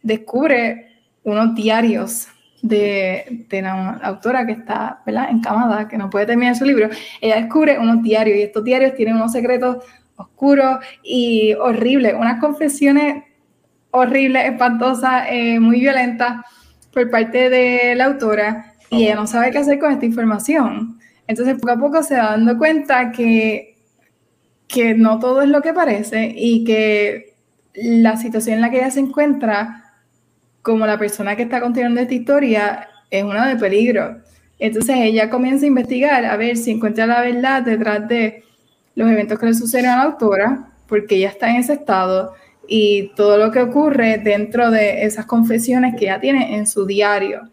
descubre unos diarios de, de la autora que está, ¿verdad?, encamada, que no puede terminar su libro. Ella descubre unos diarios y estos diarios tienen unos secretos oscuros y horribles, unas confesiones horribles, espantosas, eh, muy violentas por parte de la autora y ella no sabe qué hacer con esta información. Entonces, poco a poco se va dando cuenta que, que no todo es lo que parece y que la situación en la que ella se encuentra, como la persona que está continuando esta historia, es una de peligro. Entonces, ella comienza a investigar a ver si encuentra la verdad detrás de los eventos que le suceden a la autora, porque ella está en ese estado y todo lo que ocurre dentro de esas confesiones que ella tiene en su diario.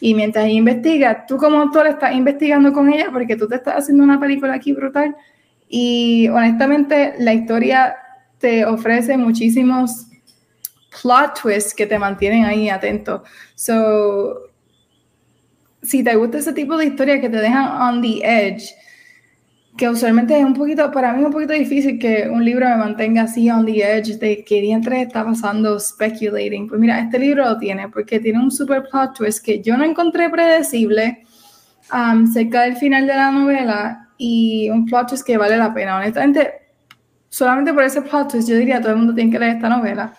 Y mientras investiga, tú como autor estás investigando con ella porque tú te estás haciendo una película aquí brutal y honestamente la historia te ofrece muchísimos plot twists que te mantienen ahí atento. So, si te gusta ese tipo de historia que te dejan on the edge, que usualmente es un poquito, para mí es un poquito difícil que un libro me mantenga así on the edge de que entre está pasando speculating. Pues mira, este libro lo tiene porque tiene un super plot twist que yo no encontré predecible um, cerca del final de la novela y un plot twist que vale la pena. Honestamente, solamente por ese plot twist yo diría todo el mundo tiene que leer esta novela.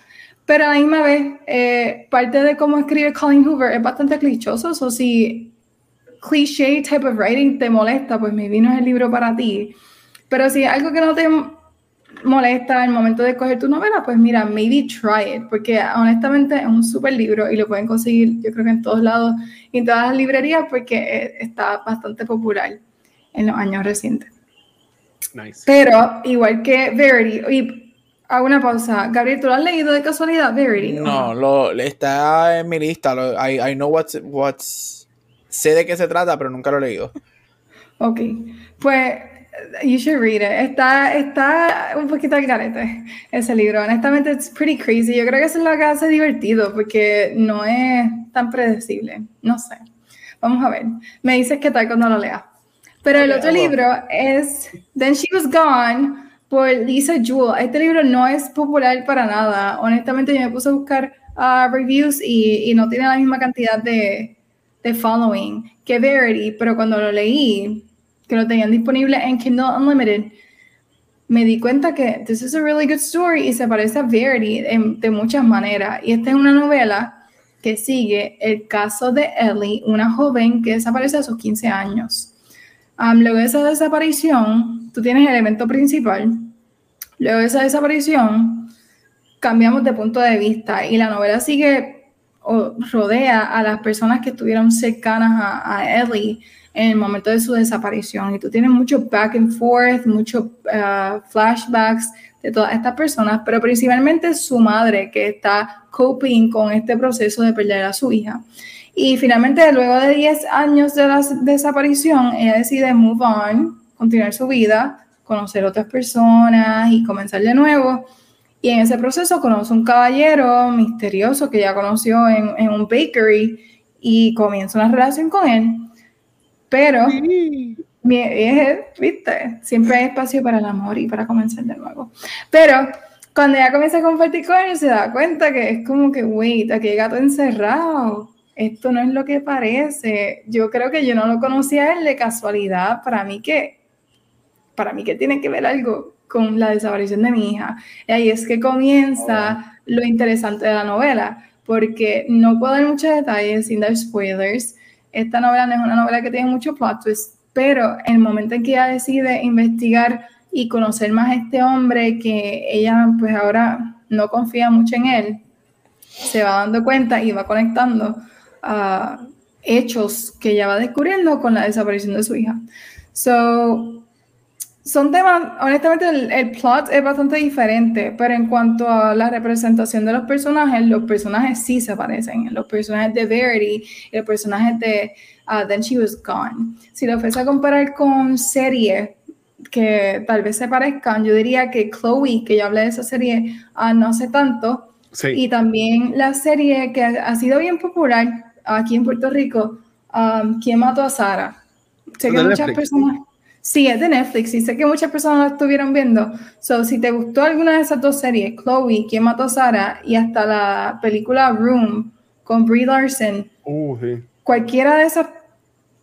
Pero a la misma vez, eh, parte de cómo escribe Colin Hoover es bastante clichoso, o si cliché type of writing te molesta, pues mi vino es el libro para ti. Pero si algo que no te molesta el momento de escoger tu novela, pues mira, maybe try it, porque honestamente es un súper libro y lo pueden conseguir yo creo que en todos lados y en todas las librerías porque eh, está bastante popular en los años recientes.
Nice.
Pero igual que Verity, y hago una pausa, Gabriel, ¿tú lo has leído de casualidad, Verity?
No, lo, está en mi lista, lo, I, I know what's, what's sé de qué se trata, pero nunca lo he leído.
Ok, pues you should read it. Está, está un poquito al garete ese libro. Honestamente, it's pretty crazy. Yo creo que eso es lo que hace divertido porque no es tan predecible. No sé. Vamos a ver. Me dices qué tal cuando lo leas. Pero el otro libro es Then She Was Gone por Lisa Jewell. Este libro no es popular para nada. Honestamente, yo me puse a buscar uh, reviews y, y no tiene la misma cantidad de, The Following que Verity, pero cuando lo leí, que lo tenían disponible en Kindle Unlimited, me di cuenta que this is a really good story y se parece a Verity de muchas maneras. Y esta es una novela que sigue el caso de Ellie, una joven que desaparece a sus 15 años. luego de esa desaparición, tú tienes el elemento principal. Luego de esa desaparición, cambiamos de punto de vista y la novela sigue rodea a las personas que estuvieron cercanas a, Ellie en el momento de su desaparición. Y tú tienes mucho back and forth, muchos uh, flashbacks de todas estas personas, pero principalmente su madre que está coping con este proceso de perder a su hija. Y finalmente, luego de 10 años de la desaparición, ella decide move on, continuar su vida, conocer otras personas y comenzar de nuevo. Y en ese proceso conoce un caballero misterioso que ya conoció en, un bakery y comienza una relación con él. Pero, viste, siempre hay espacio para el amor y para comenzar de nuevo. Pero cuando ya comienza a compartir con él, se da cuenta que es como que, wait, aquí hay gato encerrado. Esto no es lo que parece. Yo creo que yo no lo conocía él de casualidad. Para mí que, para mí que tiene que ver algo con la desaparición de mi hija. Y ahí es que comienza lo interesante de la novela, porque no puedo dar muchos detalles sin dar spoilers. Esta novela no es una novela que tiene mucho plot twist, pero en el momento en que ella decide investigar y conocer más a este hombre que ella pues ahora no confía mucho en él, se va dando cuenta y va conectando a hechos que ella va descubriendo con la desaparición de su hija. So, son temas, honestamente el, plot es bastante diferente, pero en cuanto a la representación de los personajes, los personajes sí se parecen. Los personajes de Verity y los personajes de uh, Then She Was Gone. Si lo fuese a comparar con series que tal vez se parezcan, yo diría que Chloe, que yo hablé de esa serie uh, no hace tanto, y también la serie que ha, sido bien popular aquí en Puerto Rico, um, ¿Quién mató a Sara? Sé que muchas personas Sí, es de Netflix y sé que muchas personas lo estuvieron viendo. So, si te gustó alguna de esas dos series, Chloe, ¿Quién mató a Sara? y hasta la película Room con Brie Larson,
uh,
cualquiera de esas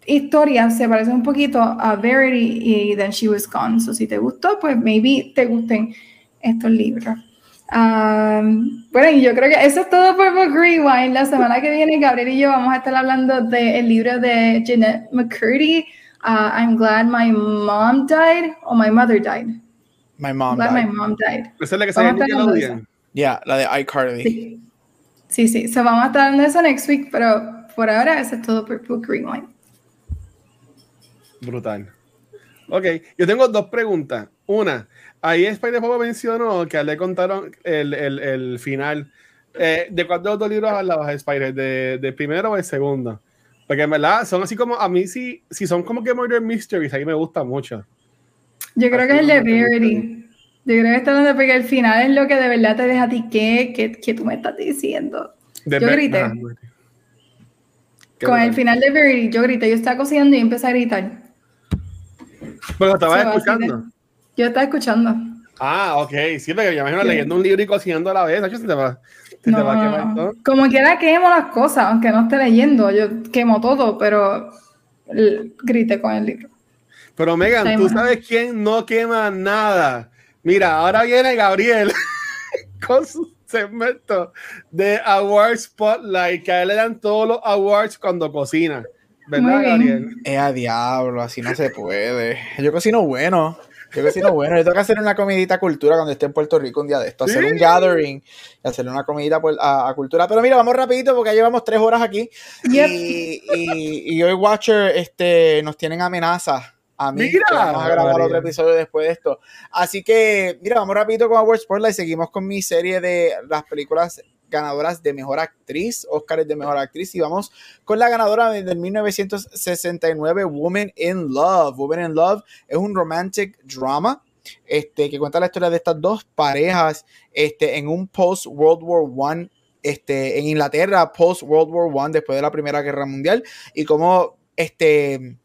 historias se parece un poquito a Verity y Then She Was Gone. So, si te gustó, pues maybe te gusten estos libros. Um, bueno, y yo creo que eso es todo por Book Rewind. La semana que viene, Gabriel y yo vamos a estar hablando del libro de Jeanette McCurdy uh, I'm glad my mom died or my mother died.
My mom
glad
died.
my mom died.
Esa es la que se ve
Yeah, la de iCarly.
Sí. sí, sí. So vamos a estar hablando de eso next week, pero por ahora eso es todo por Book Rewind.
Brutal. Ok, yo tengo dos preguntas. Una, ahí Spider Pop mencionó que le contaron el, el, el final. Eh, ¿De cuántos dos libros hablabas, Spider? ¿De, ¿De primero o el segundo? Porque en verdad son así como, a mí sí, si son como que Murder Mysteries, ahí me gusta mucho.
Yo creo que es el de Verity. Yo creo que está donde porque el final es lo que de verdad te deja a ti. ¿Qué, qué, qué tú me estás diciendo? Yo grité. Con el final de Verity, yo grité, yo estaba cocinando y empecé a gritar.
Pero estabas escuchando.
Yo estaba escuchando.
Ah, ok. Sí, porque yo me imagino
Sí.
leyendo un libro y cocinando a la vez. Nacho, se te va, se te
No,
va a
no,
quemar
no.
todo.
Como quiera quemo las cosas, aunque no esté leyendo. Yo quemo todo, pero grité con el libro.
Pero Megan, ¿tú sabes quién no quema nada? Mira, ahora viene Gabriel con su segmento de Award Spotlight, que a él le dan todos los awards cuando cocina. ¿Verdad. Gabriel?
Es a diablo, así no se puede. Yo cocino bueno. Yo cocino bueno. Yo tengo que hacer una comidita a cultura cuando esté en Puerto Rico un día de esto. Hacer un gathering y hacerle una comidita por- a, a cultura. Pero mira, vamos rapidito porque ya llevamos tres horas aquí.
Yep.
Y, y, y hoy Watcher este, nos tienen amenazas. A mí,
Mira.
que vamos a grabar otro episodio después de esto. Así que, mira, vamos rapidito con Award Spotlight. Seguimos con mi serie de las películas ganadoras de mejor actriz, Oscars de mejor actriz. Y vamos con la ganadora de- del 1969, Woman in Love. Woman in Love es un romantic drama este, que cuenta la historia de estas dos parejas este, en un post World War One. Este, en Inglaterra, post World War One, después de la Primera Guerra Mundial, y cómo este,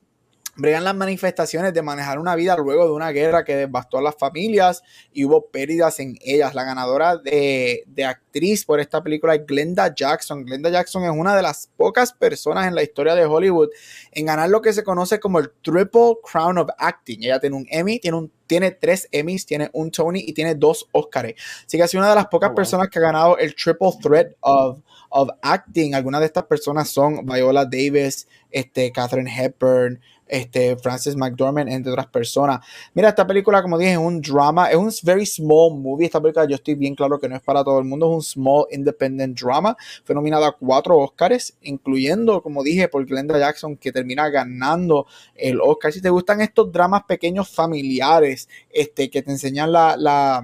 bregan las manifestaciones de manejar una vida luego de una guerra que devastó a las familias y hubo pérdidas en ellas. La ganadora de, de actriz por esta película es Glenda Jackson. Glenda Jackson es una de las pocas personas en la historia de Hollywood en ganar lo que se conoce como el Triple Crown of Acting. Ella tiene un Emmy, tiene, un, tiene tres Emmys, tiene un Tony y tiene dos Oscars. Así que ha sido una de las pocas
Oh, wow.
personas que ha ganado el Triple Threat of, of Acting. Algunas de estas personas son Viola Davis, este, Catherine Hepburn, este, Frances McDormand, entre otras personas. Mira, esta película, como dije, es un drama, es un very small movie. Esta película yo estoy bien claro que no es para todo el mundo, es un small independent drama. Fue nominada a cuatro Oscars, incluyendo, como dije, por Glenda Jackson, que termina ganando el Oscar. Si te gustan estos dramas pequeños familiares, este, que te enseñan la, la,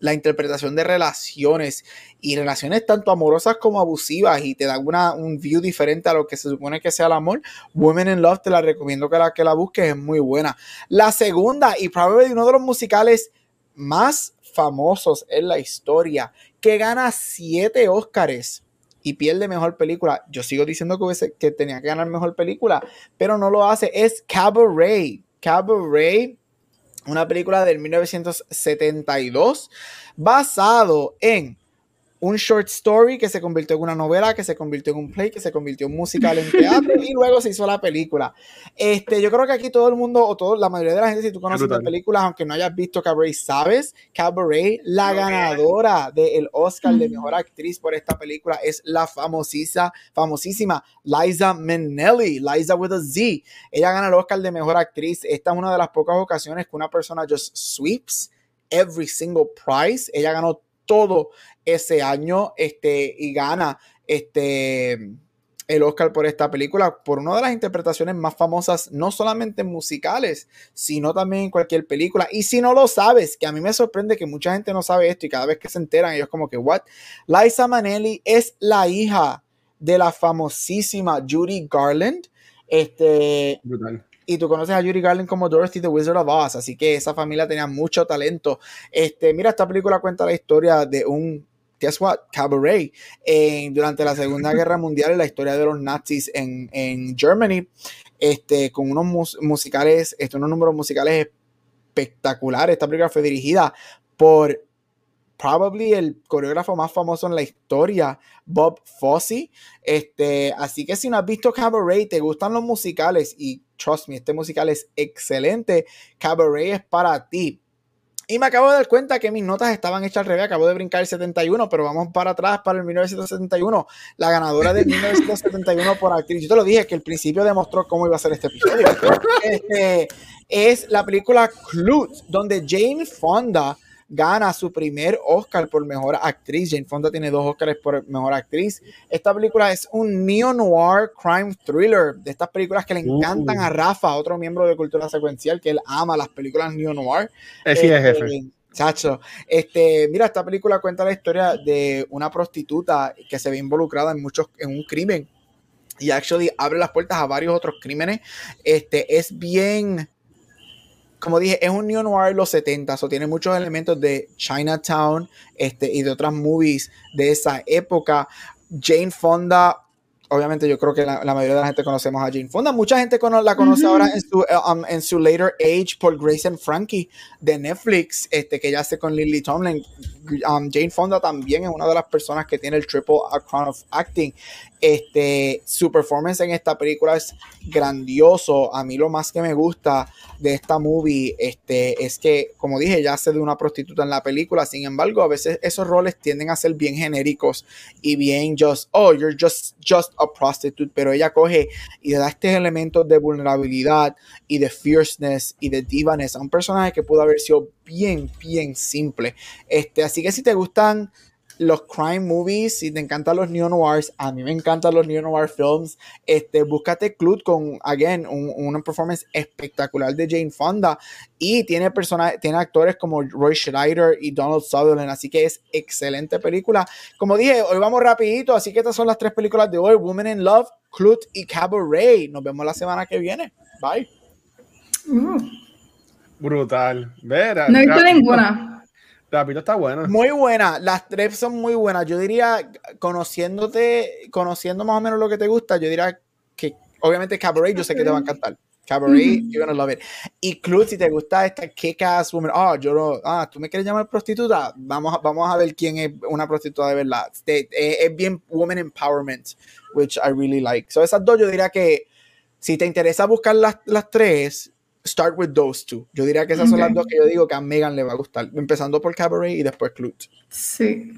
la interpretación de relaciones y relaciones tanto amorosas como abusivas y te dan una, un view diferente a lo que se supone que sea el amor, Women in Love te la recomiendo que la, que la busques, es muy buena. La segunda y probablemente uno de los musicales más famosos en la historia, que gana siete Óscares y pierde mejor película. Yo sigo diciendo que, hubiese- que tenía que ganar mejor película, pero no lo hace. Es Cabaret. Cabaret, una película del 1972, basado en un short story que se convirtió en una novela, que se convirtió en un play, que se convirtió en musical en teatro y luego se hizo la película. Este, yo creo que aquí todo el mundo, o todo, la mayoría de la gente, si tú conoces
brutal.
películas, aunque no hayas visto Cabaret, sabes, Cabaret, la ganadora del Oscar de Mejor Actriz por esta película es la famosísima, famosísima Liza Minnelli, Liza with a Z. Ella gana el Oscar de Mejor Actriz. Esta es una de las pocas ocasiones que una persona just sweeps every single prize. Ella ganó todo ese año este, y gana este, el Oscar por esta película, por una de las interpretaciones más famosas, no solamente en musicales, sino también en cualquier película. Y si no lo sabes, que a mí me sorprende que mucha gente no sabe esto y cada vez que se enteran, ellos como que, what? Liza Minnelli es la hija de la famosísima Judy Garland. Este. Y tú conoces a Judy Garland como Dorothy the Wizard of Oz, así que esa familia tenía mucho talento. Este, mira, esta película cuenta la historia de un, guess what, cabaret eh, durante la Segunda Guerra Mundial, la historia de los nazis en, en Germany, este, con unos mus- musicales, este, unos números musicales espectaculares. Esta película fue dirigida por probably el coreógrafo más famoso en la historia, Bob Fosse. Este, así que si no has visto Cabaret, te gustan los musicales y trust me, este musical es excelente. Cabaret es para ti. Y me acabo de dar cuenta que mis notas estaban hechas al revés. Acabo de brincar el 71, pero vamos para atrás para el 1971. La ganadora del 1971 por actriz. Yo te lo dije que el principio demostró cómo iba a ser este episodio. Este, es la película Clute, donde Jane Fonda gana su primer Oscar por mejor actriz. Jane Fonda tiene dos Oscars por mejor actriz. Esta película es un neo-noir crime thriller de estas películas que le
Uh.
encantan a Rafa, otro miembro de cultura secuencial, que él ama las películas neo-noir.
Eh, sí, es jefe.
Chacho, este, mira, esta película cuenta la historia de una prostituta que se ve involucrada en muchos, en un crimen y actually abre las puertas a varios otros crímenes. Este, es bien, como dije, es un neo noir de los 70 o tiene muchos elementos de Chinatown este, y de otras movies de esa época. Jane Fonda obviamente yo creo que la, la, mayoría de la gente conocemos a Jane Fonda. Mucha gente cono la conoce uh -huh. ahora en su, um, en su later age por Grace and Frankie de Netflix, este, que ella hace con Lily Tomlin. Um, Jane Fonda también es una de las personas que tiene el Triple Crown of Acting. Este, su performance en esta película es grandioso. A mí lo más que me gusta de esta movie este, es que, como dije, ella hace de una prostituta en la película. Sin embargo, a veces esos roles tienden a ser bien genéricos y bien just, oh, you're just, just a prostitute. Pero ella coge y le da estos elementos de vulnerabilidad y de fierceness y de divaness a un personaje que pudo haber sido bien, bien simple. Este, así que si te gustan los crime movies, si te encantan los neo noirs, a mí me encantan los neo noir films, este, búscate Clute con, again, un, una performance espectacular de Jane Fonda y tiene personajes, tiene actores como Roy Scheider y Donald Sutherland, así que es excelente película. Como dije, hoy vamos rapidito, así que estas son las tres películas de hoy, Woman in Love, Clute y Cabaret. Nos vemos la semana que viene. Bye.
Uh.
Brutal. Vera,
no he visto ninguna.
Rapito está buena.
Muy buena. Las tres son muy buenas. Yo diría, conociéndote, conociendo más o menos lo que te gusta, yo diría que obviamente Cabaret, yo sé que te va a encantar. Cabaret, mm -hmm. you're gonna love it. Y Club, si te gusta esta kick-ass woman, oh, yo no, ah, tú me quieres llamar prostituta, vamos, vamos a ver quién es una prostituta de verdad. Es, es bien woman empowerment, which I really like. So esas dos yo diría que si te interesa buscar las, las tres, start with those two. Yo diría que esas okay. son las dos que yo digo que a Megan le va a gustar, empezando por Cabaret y después Clute.
Sí.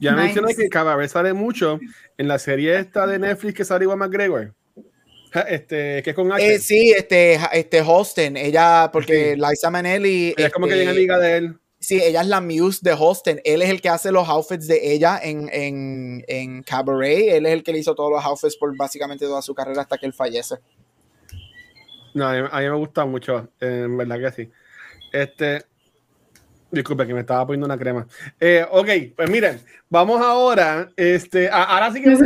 Ya nice. mencioné que Cabaret sale mucho en la serie esta de Netflix que sale igual McGregor. Este, que es con
eh, sí, este, este Holsten, ella, porque sí. Liza Minnelli.
Ella es como que viene amiga de él.
Sí, ella es la muse de Holsten. Él es el que hace los outfits de ella en, en, en Cabaret. Él es el que le hizo todos los outfits por básicamente toda su carrera hasta que él fallece.
No, a mí, a mí, me gusta mucho, en verdad que sí. Este, disculpe que me estaba poniendo una crema. Eh, ok, pues miren, vamos ahora, este, a, ahora sí que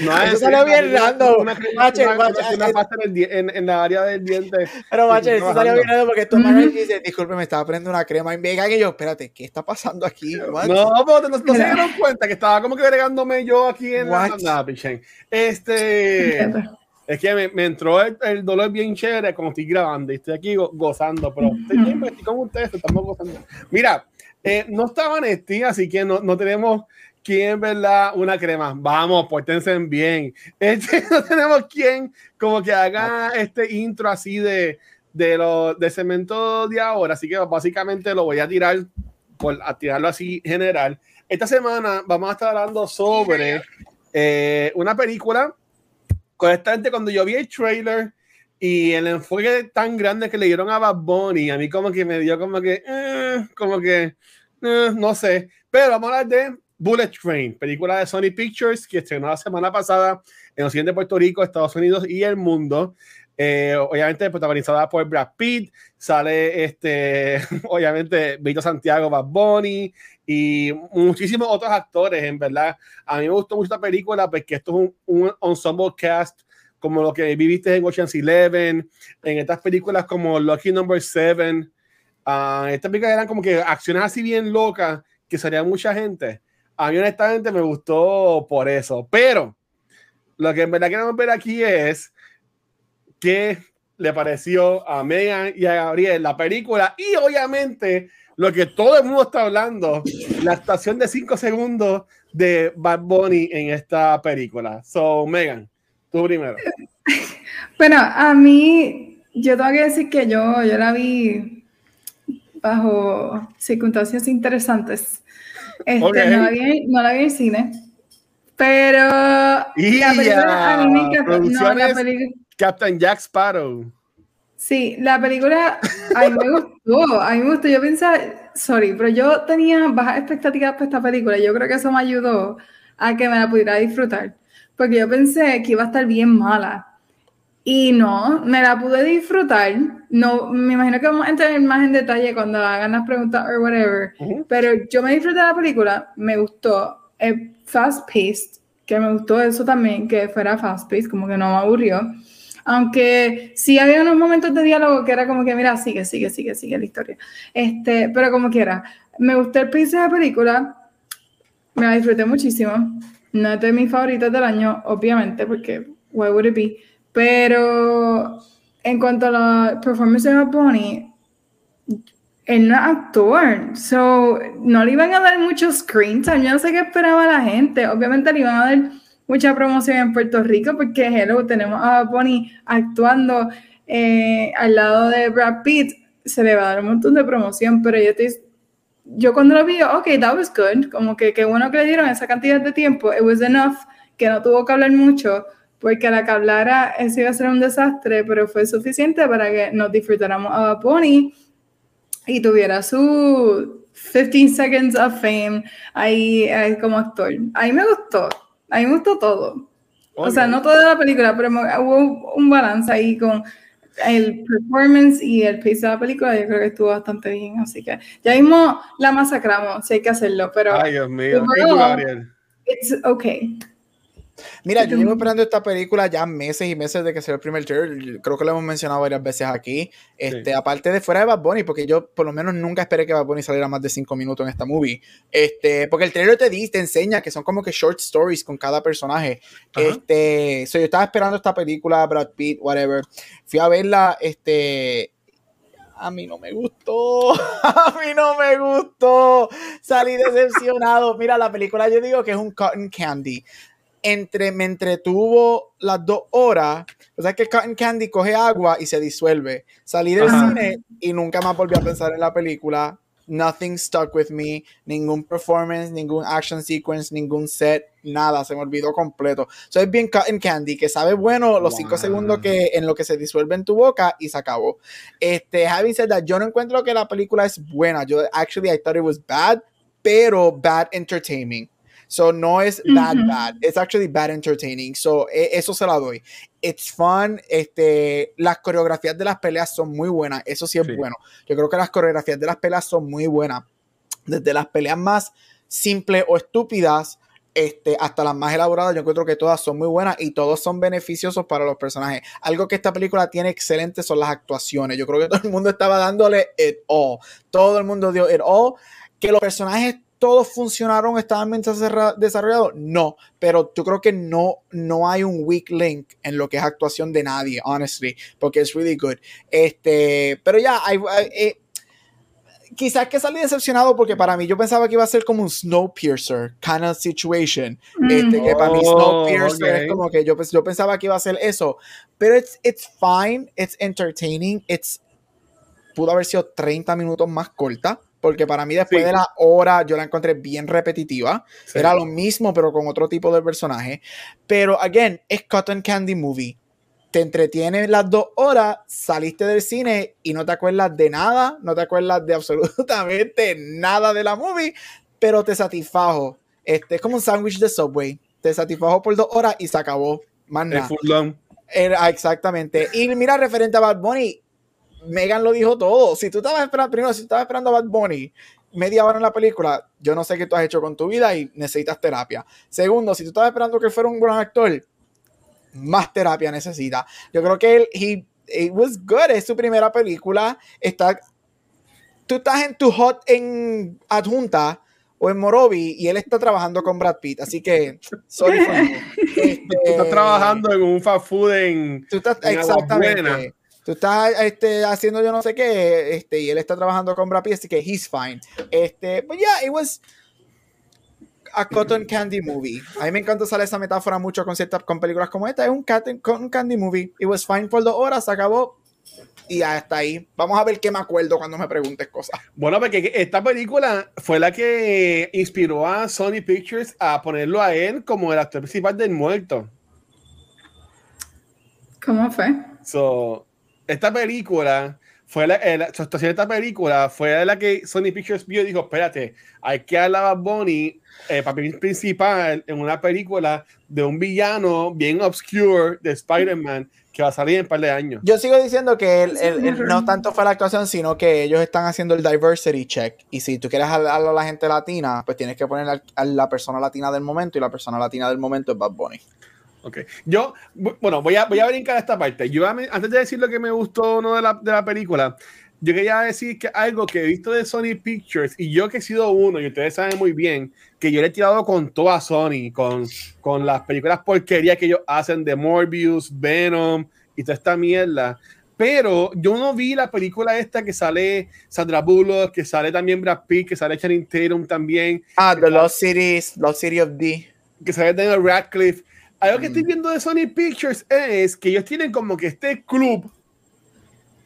No, eso salió bien random. Mache,
en, en, la área del diente.
Pero, Mache, eso salió bien random porque tu hermano dice: Disculpe, me estaba poniendo una crema en Vega. Y yo, espérate, ¿qué está pasando aquí?
What? No, no, no se dieron cuenta que estaba como que agregándome yo aquí en What? la. Este. Es que me, me entró el, el, dolor bien chévere como estoy grabando y estoy aquí go, gozando, pero estoy bien, estoy con ustedes, estamos gozando. Mira, eh, no estaba Nesti, así que no, no tenemos quién, ¿verdad? Una crema. Vamos, pórtense bien. Este, no tenemos quien como que haga este intro así de, de, lo, de cemento de ahora, así que básicamente lo voy a tirar, por, a tirarlo así general. Esta semana vamos a estar hablando sobre eh, una película honestamente, cuando yo vi el trailer y el enfoque tan grande que le dieron a Bad Bunny, a mí como que me dio como que, eh, como que, eh, no sé. Pero vamos a hablar de Bullet Train, película de Sony Pictures que estrenó la semana pasada en Occidente de Puerto Rico, Estados Unidos y el mundo. Eh, obviamente protagonizada por Brad Pitt, sale este, obviamente Vito Santiago, Bad Bunny y muchísimos otros actores, en verdad. A mí me gustó mucho esta película porque esto es un, un ensemble cast como lo que viviste en Ocean's Eleven, en estas películas como Lucky Number 7. Uh, estas películas eran como que acciones así bien locas que salía mucha gente. A mí honestamente me gustó por eso. Pero lo que en verdad queremos ver aquí es qué le pareció a Megan y a Gabriel la película y obviamente lo que todo el mundo está hablando, la estación de 5 segundos de Bad Bunny en esta película. So, Megan, tú primero.
Bueno, a mí, yo tengo que decir que yo, yo la vi bajo circunstancias interesantes. Este, okay. no, la vi, no la vi en cine, pero
y la película a mí me encantó. No, la película Captain Jack Sparrow.
Sí, la película a mí me gustó, a mí me gustó. Yo pensaba, sorry, pero yo tenía bajas expectativas para esta película. Yo creo que eso me ayudó a que me la pudiera disfrutar. Porque yo pensé que iba a estar bien mala. Y no, me la pude disfrutar. No, me imagino que vamos a entrar más en detalle cuando hagan las preguntas o whatever. Uh -huh. Pero yo me disfruté de la película, me gustó. Es fast paced, que me gustó eso también, que fuera fast paced, como que no me aburrió. Aunque sí había unos momentos de diálogo que era como que, mira, sigue, sigue, sigue, sigue la historia. Este, pero como quiera, me gustó el pace de la película, me la disfruté muchísimo. No es de mis favoritas del año, obviamente, porque why would it be? Pero en cuanto a la performance de Bunny, él no es actor, so no le iban a dar muchos screen time. Yo no sé qué esperaba la gente. Obviamente le iban a dar mucha promoción en Puerto Rico porque hello, tenemos a Bunny actuando eh, al lado de Brad Pitt. Se le va a dar un montón de promoción, pero yo te, yo cuando lo vi, ok, that was good. Como que qué bueno que le dieron esa cantidad de tiempo. It was enough que no tuvo que hablar mucho porque a la que hablara eso iba a ser un desastre, pero fue suficiente para que nos disfrutáramos a Bunny y tuviera su 15 seconds of fame ahí, como actor. A mí me gustó, a mí me gustó todo. O sea, no toda la película, pero hubo un balance ahí con el performance y el pace de la película. Yo creo que estuvo bastante bien, así que ya mismo la masacramos, si hay que hacerlo, pero...
Ay, Dios mío,
It's okay.
Mira, yo llevo esperando esta película ya meses y meses de que sea el primer trailer. Creo que lo hemos mencionado varias veces aquí. Este, Aparte de fuera de Bad Bunny, porque yo por lo menos nunca esperé que Bad Bunny saliera más de cinco minutos en esta movie. Este, porque el trailer te dice, te enseña que son como que short stories con cada personaje. Este, yo estaba esperando esta película, Brad Pitt, whatever. Fui a verla, este, a mí no me gustó, a mí no me gustó, salí decepcionado. Mira, la película yo digo que es un cotton candy entre, me entretuvo las dos horas. O sea que Cotton Candy coge agua y se disuelve. Salí del cine y nunca más volví a pensar en la película. Nothing stuck with me. Ningún performance, ningún action sequence, ningún set, nada. Se me olvidó completo. Soy bien Cotton Candy, que sabe bueno los cinco segundos que en lo que se disuelve en tu boca y se acabó. Este, having said that, yo no encuentro que la película es buena. Yo, actually, I thought it was bad, pero bad entertaining. So no es bad, bad. It's actually bad entertaining. So e, eso se la doy. It's fun. Este, las coreografías de las peleas son muy buenas. Eso sí es bueno. Yo creo que las coreografías de las peleas son muy buenas. Desde las peleas más simples o estúpidas este, hasta las más elaboradas, yo encuentro que todas son muy buenas y todos son beneficiosos para los personajes. Algo que esta película tiene excelente son las actuaciones. Yo creo que todo el mundo estaba dándole it all. Todo el mundo dio it all. Que los personajes todos funcionaron, estaban bien desarrollados. No, pero yo creo que no, no hay un weak link en lo que es actuación de nadie, honestly, porque es really good. Este, pero ya, eh, quizás que salí decepcionado porque para mí yo pensaba que iba a ser como un Snowpiercer kind of situation. Este, que para mí oh, Snowpiercer es como que yo, yo pensaba que iba a ser eso. Pero it's, it's fine, it's entertaining, it's pudo haber sido 30 minutos más corta porque para mí después de la hora yo la encontré bien repetitiva. Era lo mismo, pero con otro tipo de personaje. Pero, again, es Cotton Candy Movie. Te entretiene las dos horas, saliste del cine y no te acuerdas de nada, no te acuerdas de absolutamente nada de la movie, pero te satisfajo. Este, es como un sándwich de Subway. Te satisfajo por dos horas y se acabó. Más nada. Era, exactamente. Y mira, referente a Bad Bunny, Megan lo dijo todo. Si tú estabas esperando, primero, si estabas esperando a Bad Bunny media hora en la película, yo no sé qué tú has hecho con tu vida y necesitas terapia. Segundo, si tú estabas esperando que fuera un buen actor, más terapia necesita. Yo creo que él, he, it was good, es su primera película. Está, tú estás en tu hot en adjunta o en Morovi y él está trabajando con Brad Pitt, así que sorry
este, tú estás trabajando en un fast food en,
tú estás, exactamente tú estás este, haciendo yo no sé qué, este, y él está trabajando con Brad Pitt, así que he's fine. Este, but yeah, it was a cotton candy movie. A mí me encanta usar esa metáfora mucho con ciertas con películas como esta. Es un cotton candy movie. It was fine por dos horas, se acabó. Y hasta ahí. Vamos a ver qué me acuerdo cuando me preguntes cosas.
Bueno, porque esta película fue la que inspiró a Sony Pictures a ponerlo a él como el actor principal del muerto.
¿Cómo fue?
So, esta película fue la, actuación de esta película fue la que Sony Pictures vio y dijo, espérate, hay que hablar a Bonnie, eh, papel principal en una película de un villano bien obscure de Spider-Man que va a salir en un par de años.
Yo sigo diciendo que no tanto fue la actuación, sino que ellos están haciendo el diversity check. Y si tú quieres hablar a la gente latina, pues tienes que poner a la persona latina del momento y la persona latina del momento es Bad Bunny.
Ok. Yo, bueno, voy a, voy a brincar esta parte. Yo, antes de decir lo que me gustó no de, la, de la película, yo quería decir que algo que he visto de Sony Pictures, y yo que he sido uno, y ustedes saben muy bien, que yo le he tirado con toda Sony, con, con las películas porquerías que ellos hacen de Morbius, Venom y toda esta mierda. Pero yo no vi la película esta que sale Sandra Bullock, que sale también Brad Pitt, que sale Channing Tatum también.
Ah, The Lost Cities, Lost City of D.
Que sale Daniel Radcliffe. Algo que estoy viendo de Sony Pictures es que ellos tienen como que este club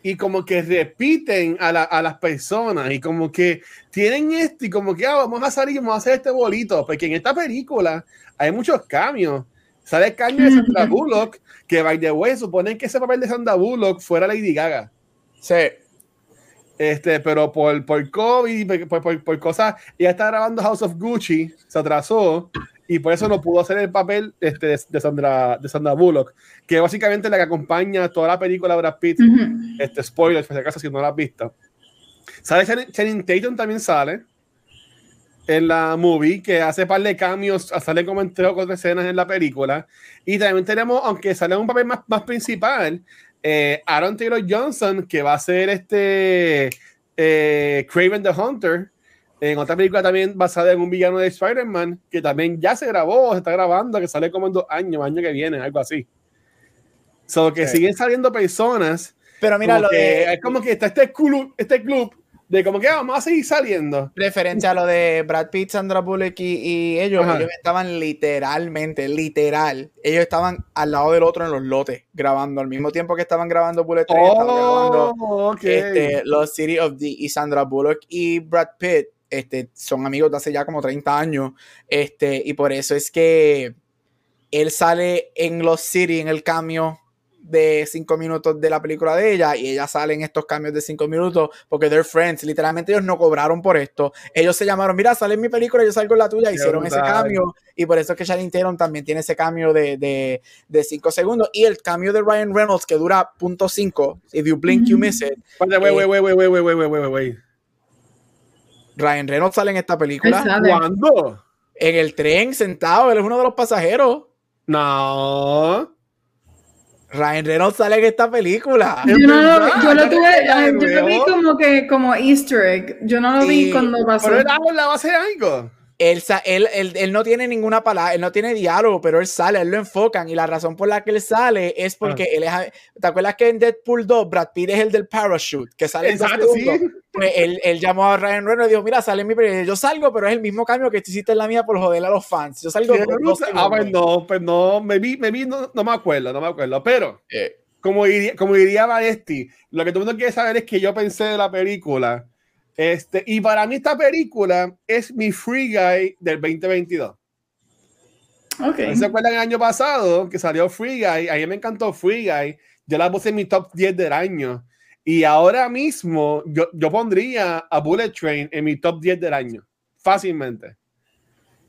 y como que repiten a, la, a, las personas y como que tienen esto y como que ah, vamos a salir, vamos a hacer este bolito, porque en esta película hay muchos cambios. Sale el cambio de Sandra Bullock, que by the way, suponen que ese papel de Sandra Bullock fuera Lady Gaga.
Sí.
Este, pero por, por COVID, por, por, por cosas, ella está grabando House of Gucci, se atrasó y por eso no pudo hacer el papel este, de, Sandra, de Sandra Bullock, que básicamente la que acompaña toda la película de Brad Pitt. Uh -huh. Este spoiler, por si acaso, si no la has visto. Sale Channing, Channing Tatum también sale en la movie, que hace par de cambios, sale como en tres o cuatro escenas en la película. Y también tenemos, aunque sale un papel más, más principal, eh, Aaron Taylor Johnson, que va a ser este eh, Craven the Hunter, en otra película también basada en un villano de Spider-Man, que también ya se grabó, se está grabando, que sale como en dos años, año que viene, algo así. Solo que sí. siguen saliendo personas.
Pero mira, lo
que,
de...
es como que está este club, este club de como que ah, vamos a seguir saliendo.
Referencia a lo de Brad Pitt, Sandra Bullock y, y ellos, Ajá. ellos estaban literalmente, literal, ellos estaban al lado del otro en los lotes, grabando al mismo tiempo que estaban grabando Bullet Train,
oh,
estaban grabando
okay.
este, los City of the y Sandra Bullock y Brad Pitt este, son amigos de hace ya como 30 años, este, y por eso es que él sale en los City en el cambio de 5 minutos de la película de ella y ella sale en estos cambios de 5 minutos porque they're friends, literalmente ellos no cobraron por esto, ellos se llamaron, mira, sale en mi película, yo salgo en la tuya, hicieron ese cambio y por eso es que Channing Tatum también tiene ese cambio de, de, de 5 segundos y el cambio de Ryan Reynolds que dura .5, if you blink you miss it.
Wait, wait, wait, wait, wait, wait, wait, wait, wait, wait.
Ryan Reynolds sale en esta película.
¿Cuándo?
En el tren, sentado, él es uno de los pasajeros.
No.
Ryan Reynolds sale en esta película.
Yo, no lo, yo lo tuve, yo lo vi como que como Easter egg. Yo no lo sí, vi cuando pasó.
Pero él la base de algo.
Él, él, él, él, no tiene ninguna palabra, él no tiene diálogo, pero él sale, él lo enfocan y la razón por la que él sale es porque ah. él es, ¿te acuerdas que en Deadpool 2 Brad Pitt es el del parachute que sale
Exacto, sí.
Pues él, él, llamó a Ryan Reynolds y dijo, mira, sale mi película, yo salgo, pero es el mismo cambio que tú hiciste en la mía por joder a los fans, yo salgo
sé. Ah, pues no, pues no, me vi, me vi, no, no me acuerdo, no me acuerdo, pero eh. como, diría, como diría Vanesti, lo que todo el mundo quiere saber es que yo pensé de la película este, y para mí esta película es mi Free Guy del 2022.
Okay.
¿Se acuerdan el año pasado que salió Free Guy? A mí me encantó Free Guy. Yo la puse en mi top 10 del año. Y ahora mismo yo, yo pondría a Bullet Train en mi top 10 del año. Fácilmente.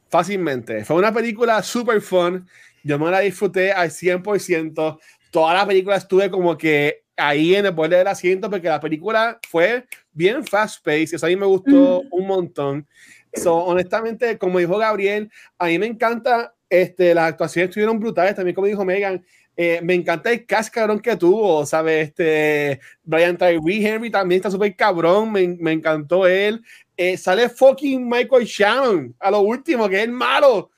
Fácilmente. Fue una película super fun. Yo me la disfruté al 100%. Toda la película estuve como que ahí en el borde del asiento porque la película fue bien fast paced, eso a mí me gustó mm. un montón. So, honestamente, como dijo Gabriel, a mí me encanta, este, las actuaciones estuvieron brutales, también como dijo Megan, eh, me encanta el cast cabrón que tuvo, ¿sabes? Este, Brian Tyree Henry también está súper cabrón, me, me, encantó él. Eh, sale fucking Michael Shannon a lo último, que es el malo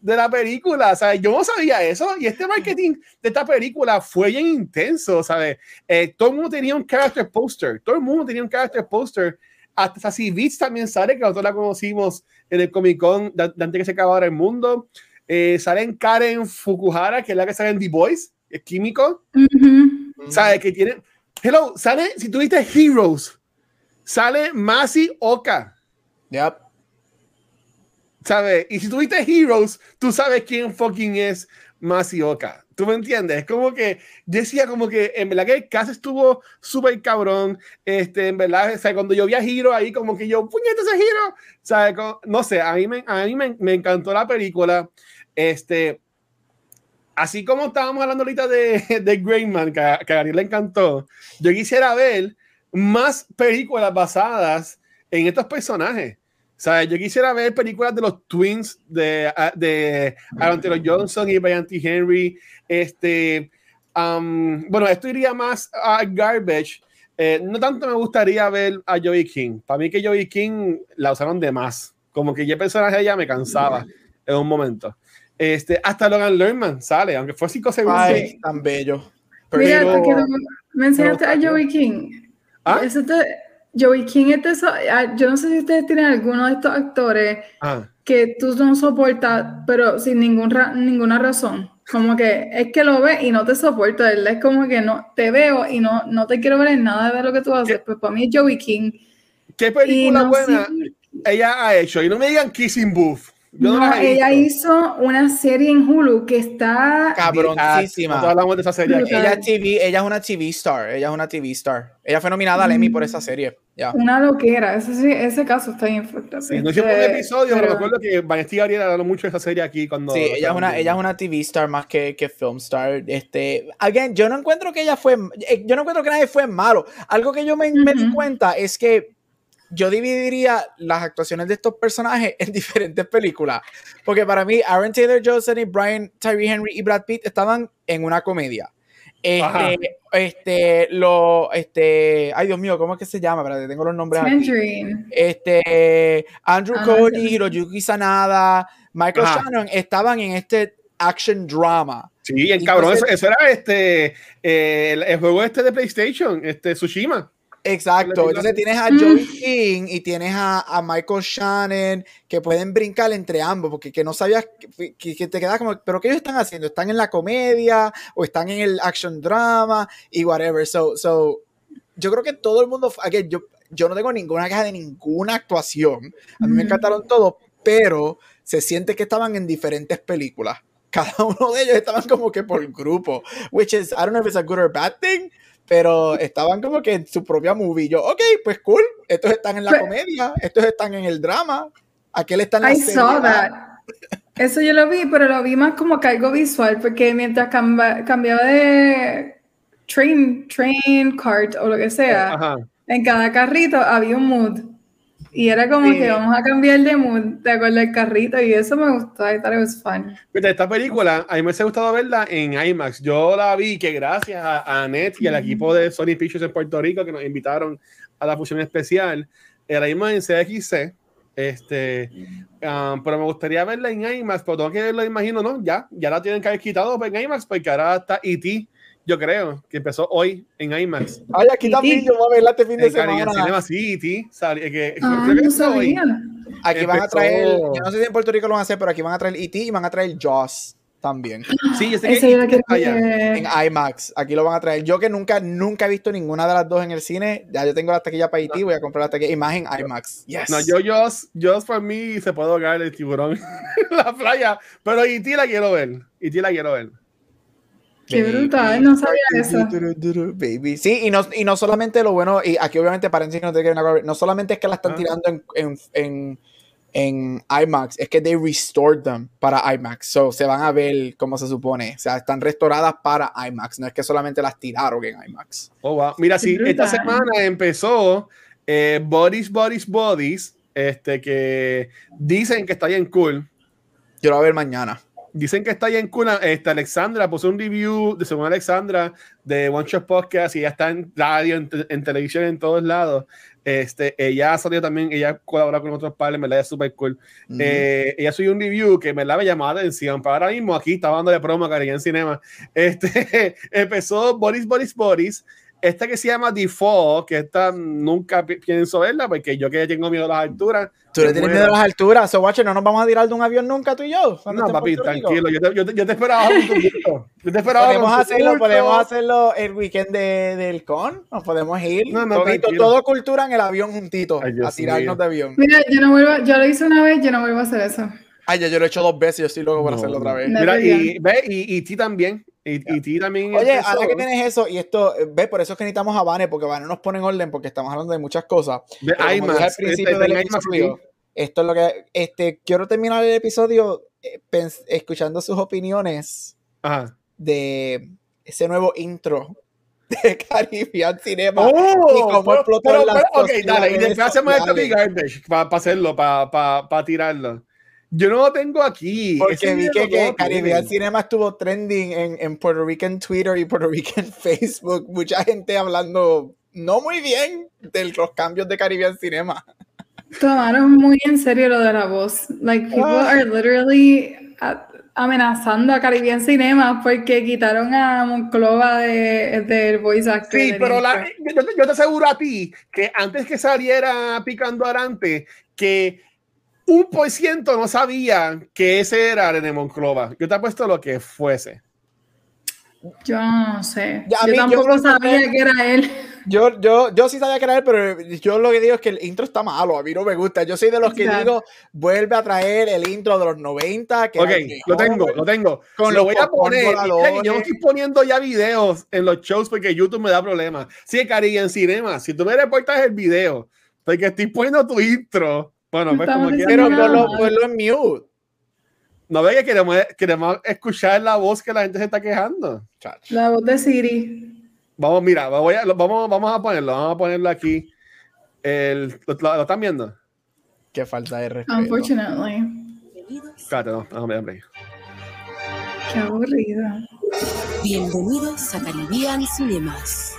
de la película, ¿sabes? Yo no sabía eso y este marketing de esta película fue bien intenso, ¿sabes? Eh, todo el mundo tenía un character poster, todo el mundo tenía un character poster, hasta Sassy Beats también sale, que nosotros la conocimos en el Comic Con de, de antes que se acabara el mundo, eh, salen Karen Fukuhara, que es la que sale en The Boys, es químico,
uh -huh.
¿sabes? Que tiene, hello, sale, si tuviste Heroes, sale Masi Oka.
Yep.
¿Sabes? Y si tuviste Heroes, tú sabes quién fucking es Masioka. ¿Tú me entiendes? Es como que decía como que en verdad que el caso estuvo súper cabrón. Este, en verdad, o sea, cuando yo vi a Hero ahí, como que yo, puñete ese Hero. ¿Sabes? No sé, a mí, me, a mí me, me, encantó la película. Este, así como estábamos hablando ahorita de, de Greyman, que, que a Daniel le encantó, yo quisiera ver más películas basadas en estos personajes. Sea, yo quisiera ver películas de los twins de, de Aaron Taylor Johnson y Brian T. Henry. Este, um, bueno, esto iría más a Garbage. Eh, no tanto me gustaría ver a Joey King. Para mí que Joey King la usaron de más. Como que ya personaje ella me cansaba en un momento. Este, hasta Logan Lerman sale, aunque fue cinco segundos.
Ay, tan bello.
Mira,
Pero-
te quiero mencionaste a Joey King.
¿Ah?
Ese te- Joey King es de esos- ah, yo no sé si ustedes tienen alguno de estos actores
Ah,
que tú no soportas, pero sin ningún ra- ninguna razón. Como que es que lo ves y no te soporta, ¿verdad? Es como que no te veo y no, no te quiero ver en nada de lo que tú haces. Pues para mí es Joey King.
¿Qué película
no
buena ella ha hecho? Y no me digan Kissing Booth. Yo no,
no,
las he
ella
visto.
hizo una serie en Hulu que está
cabroncísima.
Nosotros hablamos de esa serie aquí.
Ella, es TV, ella es una TV star. Ella es una TV star. Ella fue nominada al Emmy por esa serie. Ya.
una loquera. Ese, ese caso está bien fuerte.
Sí, no hicimos un episodio, pero acuerdo que Vanessa y Gabriel hablaron mucho de esa serie aquí cuando.
Sí, ella es una, ella es una TV star más que, que film star. Este, again, yo no encuentro que ella fue, eh, yo no encuentro que nadie fue malo. Algo que yo me, me di cuenta es que yo dividiría las actuaciones de estos personajes en diferentes películas. Porque para mí, Aaron Taylor Johnson y Brian Tyree Henry y Brad Pitt estaban en una comedia.
Ajá.
Este, este, lo, este, ay Dios mío, ¿cómo es que se llama? Espérate, tengo los nombres aquí. Este, Andrew
Ah,
Cody, Hiroyuki Sanada, Michael
Ajá.
Shannon estaban en este action drama.
Sí, el
Y
cabrón, eso era este eh, el, el juego este de PlayStation, este Tsushima.
Exacto. Entonces tienes a
Mm.
Joey King y tienes a, a Michael Shannon que pueden brincar entre ambos porque que no sabías que, te quedas como, pero ¿qué ellos están haciendo? ¿Están en la comedia o están en el action drama y whatever? So, so yo creo que todo el mundo, again, yo, yo no tengo ninguna queja de ninguna actuación. A mí me encantaron todos, pero se siente que estaban en diferentes películas. Cada uno de ellos estaban como que por grupo, which is, I don't know if it's a good or bad thing, pero estaban como que en su propia movie. Yo, ok, pues cool, estos están en la
Pero-
comedia, estos están en el drama, aquel está en la
I saw that. Eso yo lo vi, pero lo vi más como que algo visual, porque mientras camba- cambiaba de train, train cart o lo que sea,
Ajá.
en cada carrito había un mood. Y era como que vamos a cambiar de mood de acuerdo al carrito, y eso me gustó, I thought it was fun.
Esta película, a mí me hubiese gustado verla en IMAX. Yo la vi que gracias a, a Annette y al equipo de Sony Pictures en Puerto Rico que nos invitaron a la función especial, la vimos en CXC. Este, um, pero me gustaría verla en IMAX, pero tengo que verla, imagino, ¿no? Ya, ya la tienen que haber quitado en IMAX, porque ahora está E.T., yo creo, que empezó hoy en IMAX.
Ay, aquí también yo voy a verla este fin de
En
semana.
Cinema, sí, E.T. sale- que-
Ah,
que
no
empezó hoy.
sabía.
Aquí van a
Empezó-
traer, yo no sé si en Puerto Rico lo van a hacer, pero aquí van a traer E.T. y van a traer Jaws también.
Sí, yo sé que
yo
allá.
ver.
en IMAX. Aquí lo van a traer. Yo que nunca, nunca he visto ninguna de las dos en el cine. Ya yo tengo la taquilla para IT, voy a comprar la taquilla imagen IMAX. Yes.
No, yo, yo, yo, por mí se puede ahogar el tiburón en la playa, pero E.T. la quiero ver. E.T. la quiero ver.
Qué
Baby.
brutal, no sabía eso.
Duru, duru, Baby. Sí, y no, y no solamente lo bueno, y aquí obviamente paréntesis que no te quieren acordar, no solamente es que la están
Ah.
tirando en, en, en, en IMAX, es que they restored them para IMAX. So se van a ver como se supone. O sea, están restauradas para IMAX. No es que solamente las tiraron en IMAX.
Oh, wow. Mira, sí, esta semana empezó eh, Bodies, Bodies, Bodies, este, que dicen que está bien cool.
Yo lo voy a ver mañana.
Dicen que está bien cool. Este, Alexandra puso un review de según Alexandra de One Shot Podcast y ya está en radio, en, en televisión, en todos lados. Este, ella ha salido también, ella colabora con otros padres, me la es súper cool. Eh, ella subió un review que me la llamó la atención. Pero ahora mismo aquí está dándole promo a Cariño en Cinema. Este, empezó Boris, Boris, Boris. Esta que se llama Default, que esta nunca pi- pienso verla porque yo que tengo miedo a las alturas.
Tú le tienes miedo a las alturas. So, watcher, no nos vamos a tirar de un avión nunca tú y yo.
No, papi, tranquilo. Yo te, yo te- yo te esperaba con tu bulto. Yo te esperaba
Podemos hacerlo, podemos hacerlo el weekend de, del con. Nos podemos ir.
No, no,
Todito, todo cultura en el avión juntito.
Ay,
a tirarnos
mío.
de avión.
Mira, yo no vuelvo, yo lo hice una vez, yo no vuelvo a hacer eso.
Ay, ya yo lo he hecho dos veces. Yo estoy loco por
No,
hacerlo otra vez.
no.
Mira, y, ve, y, y ti también. Y, y ti también.
Oye,
empezó.
ahora que tienes eso, y esto, eh, ve, por eso es que necesitamos a Vane, porque Vane nos pone en orden, porque estamos hablando de muchas cosas.
Ve,
Pero como al principio
este,
del
IMAX,
episodio, esto es lo que, este, quiero terminar el episodio eh, escuchando sus opiniones
Ajá.
de ese nuevo intro de Caribbean Cinema.
Oh,
y cómo
pero-
explotó
pero-
en las
pero- ok, dale, y después hacemos
sociales.
copy garbage para hacerlo, para tirarlo. Yo no lo tengo aquí.
Porque vi que, que Caribbean. Cinema estuvo trending en, en Puerto Rican Twitter y Puerto Rican Facebook. Mucha gente hablando no muy bien de los cambios de Caribbean Cinema.
Tomaron muy en serio lo de la voz. Like, people
Ah.
are literally amenazando a Caribbean Cinema porque quitaron a Monclova de- del voice actor.
Sí,
del
pero la- yo, te- yo te aseguro a ti que antes que saliera Picando Arante, que un por ciento no sabía que ese era René Monclova. Yo te apuesto lo que fuese.
Yo no sé.
Ya,
yo
mí- yo
tampoco
no
sabía que era él.
Yo, yo, yo sí sabía que era él, pero yo lo que digo es que el intro está malo, a mí no me gusta. Yo soy de los que digo, vuelve a traer el intro de los 90. Que
Ok, lo tengo, lo tengo.
Con
lo voy a poner. y yo no estoy poniendo ya videos en los shows porque YouTube me da problemas. Sí, Cari, en cinema, si tú me reportas el video, porque estoy poniendo tu intro. Bueno, pues como
diciendo
Pero ponlo, ponlo en mute.
No ve que queremos, queremos escuchar la voz que la gente se está quejando.
Chacho.
La voz de Siri.
Vamos, mira, voy a- vamos, vamos a ponerlo, vamos a ponerlo aquí. El, ¿lo, lo- lo están viendo?
Qué falta de respeto.
Unfortunately.
No, no, hombre, hombre.
Qué aburrido.
Bienvenidos a Caribbean Cinemas.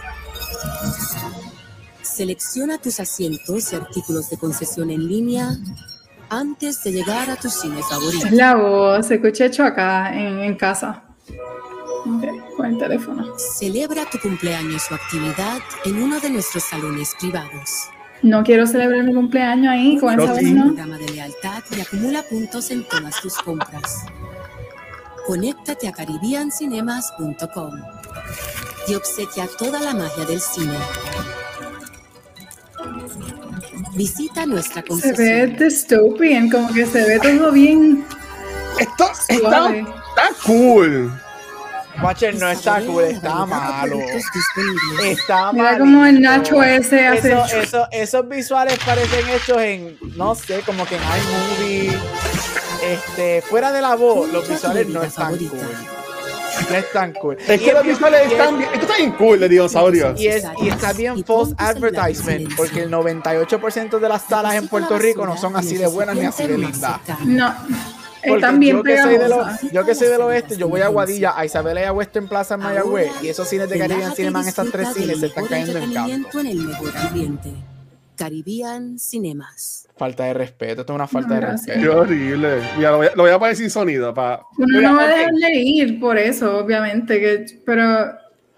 Selecciona tus asientos y artículos de concesión en línea antes de llegar a tu cine favorito.
Es la voz. Se escucha hecho acá en, en casa. Ok, con el teléfono.
Celebra tu cumpleaños o actividad en uno de nuestros salones privados.
No quiero celebrar mi cumpleaños ahí con esa voz. ¿no?
programa de lealtad y acumula puntos en todas tus compras. Conéctate a caribbeancinemas.com y obsequia toda la magia del cine. Visita nuestra
Se
concesión.
ve dystopian, como que se ve todo bien
Esto está,
suave.
está cool.
Watcher no está cool, está malo. Está
Mira como el. Nacho ese hace.
Eso- eso- esos visuales parecen hechos en, no sé, como que en iMovie. Este, fuera de la voz, los visuales no están cool. No están cool.
Es que los visuales
es-
están bien. Esto está bien cool de dinosaurios.
Y, es, y está bien false advertisement, porque el 98% de las salas en Puerto Rico no son así de buenas ni así de lindas.
No.
Porque
Están bien
yo que, soy de lo- yo que soy del oeste, yo voy a Guadilla, a Isabela y a Western Plaza en Mayagüez, y esos cines de Caribbean Cinema en estas tres cines se están cayendo en canto.
Caribbean Cinemas.
Falta de respeto, esto es una falta
No,
de
gracias.
Qué
respeto.
horrible. Mira, lo voy a, lo voy a poner sin sonido. Pa...
Uno
Mira,
no va a
ok.
dejarle ir por eso, obviamente, que, pero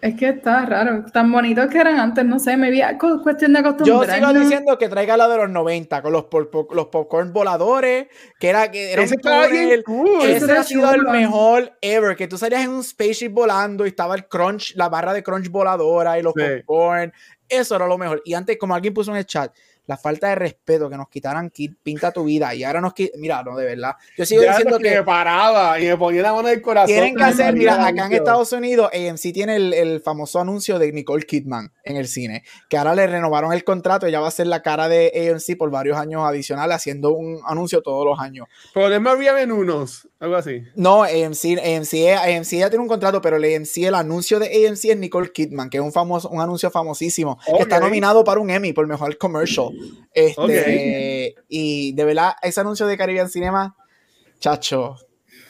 es que está raro. Tan bonitos que eran antes, no sé, me vi cu- cuestión de
Yo
acostumbrarnos.
sigo diciendo que traiga la de los 90 con los, pop- pop- los popcorn voladores, que era que era
Ese
túnel.
cool.
Ese
Eso
ha
era
sido el mejor ever, que tú salías en un spaceship volando y estaba el crunch, la barra de crunch voladora y los
Sí.
popcorn. Eso era lo mejor. Y antes, como alguien puso en el chat, la falta de respeto que nos quitaran Kid, pinta tu vida. Y ahora nos. Mira, no, de verdad. Yo sigo
Ya
diciendo
que
que
me paraba y me ponía la mano en el corazón.
tienen que hacer, mira, acá en. Estados Unidos, AMC tiene el, el famoso anuncio de Nicole Kidman en el cine, que ahora le renovaron el contrato, ella va a ser la cara de AMC por varios años adicionales, haciendo un anuncio todos los años.
Es María Menunos, algo así.
No, AMC, AMC, AMC ya tiene un contrato, pero el AMC, el anuncio de AMC es Nicole Kidman, que es un famoso, un anuncio famosísimo, que está nominado para un Emmy por mejor commercial. Este. Y de verdad, ese anuncio de Caribbean Cinema, chacho,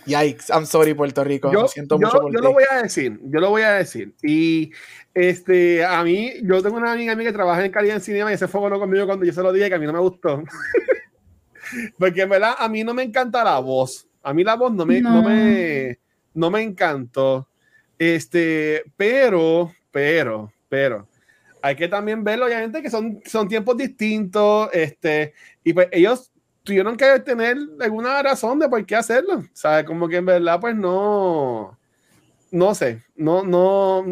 yikes, I'm sorry Puerto Rico,
Yo,
lo siento
yo-
mucho por
yo
ti.
lo voy a decir, yo lo voy a decir. Y este, a mí, yo tengo una amiga mía que trabaja en calidad en cinema y ese fue conmigo cuando yo se lo dije que a mí no me gustó. Porque en verdad a mí no me encanta la voz. A mí la voz no me, no.
No.
me, no me encantó. Este, pero, pero, pero, hay que también verlo, obviamente, que son, son tiempos distintos. Este, y pues ellos tuvieron que tener alguna razón de por qué hacerlo. O sea, como que en verdad, pues no, no sé, no, no,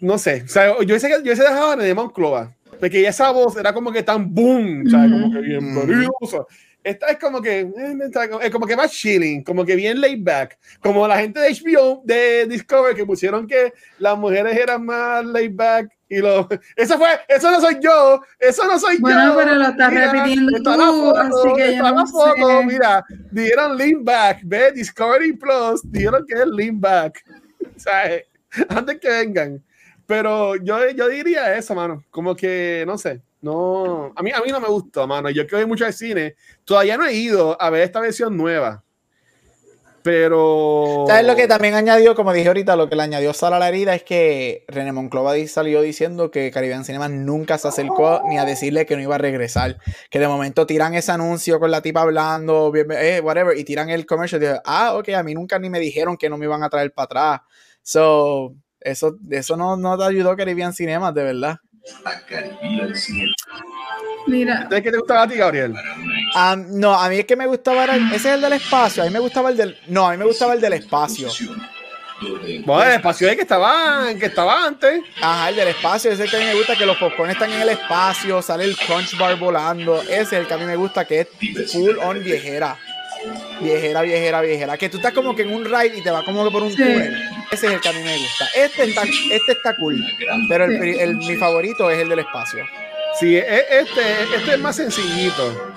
no sé. O sea, yo sé que yo se dejaba de Monclova, porque esa voz era como que tan boom, o sea, como que bienvenido. o sea, esta es como que, eh, es como que más chilling, como que bien laid back, como la gente de HBO, de Discovery, que pusieron que las mujeres eran más laid back. Y lo, eso fue, eso no soy yo, eso no soy
Bueno,
yo.
pero lo estás repitiendo
está
tú,
foto,
así que yo no
foto,
sé.
mira, dijeron lean back, ve, Discovery Plus, dijeron que es lean back, o sea, eh, antes que vengan. Pero yo, yo diría eso, mano, como que, no sé, no, a mí, a mí no me gusta, mano, yo que voy mucho al cine, todavía no he ido a ver esta versión nueva. Pero.
¿Sabes lo que también añadió? Como dije ahorita, lo que le añadió Sara a la herida es que René Monclova salió diciendo que Caribbean Cinema nunca se acercó ni a decirle que no iba a regresar. Que de momento tiran ese anuncio con la tipa hablando, eh, whatever, y tiran el comercial. Y dije, ah, ok, a mí nunca ni me dijeron que no me iban a traer para atrás. So, eso, eso no, no te ayudó Caribbean Cinema, de verdad.
Mira,
¿Sabes qué te gustaba a ti, Gabriel?
Ah, no, a mí es que me gustaba, el- ese es el del espacio, a mí me gustaba el del, no, a mí me gustaba el del espacio.
Bueno, el espacio es que estaba, que estaba antes.
Ajá, el del espacio, ese es el que a mí me gusta, que los popcorn están en el espacio, sale el crunch bar volando, ese es el que a mí me gusta, que es full on viejera. Viejera, viejera, viejera. Que tú estás como que en un ride y te va como que por un
Sí.
túnel. Ese es el que a mí me gusta. Este está, este está cool, pero el, el- mi favorito es el del espacio.
Sí, e- este, este es más sencillito.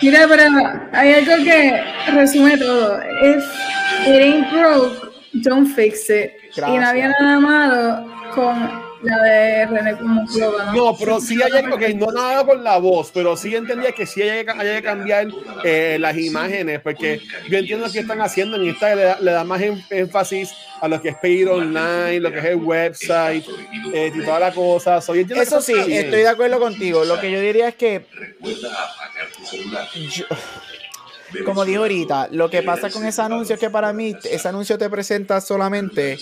mira, pero hay algo que resume todo. If it ain't broke, don't fix it. Y no había nada malo con la de René Monclova, ¿no?
No, pero sí hay ok, no nada con la voz, pero sí entendía que sí hay, que- hay que cambiar eh, las imágenes, porque yo entiendo que están haciendo en esta le da, le da más énfasis a lo que es pedir online, lo que es el website eh, y toda la cosa. So, yo entiendo que
Eso sí, estoy de acuerdo contigo. Lo que yo diría es que yo- como dije ahorita, lo que pasa con ese anuncio es que para mí ese anuncio te presenta solamente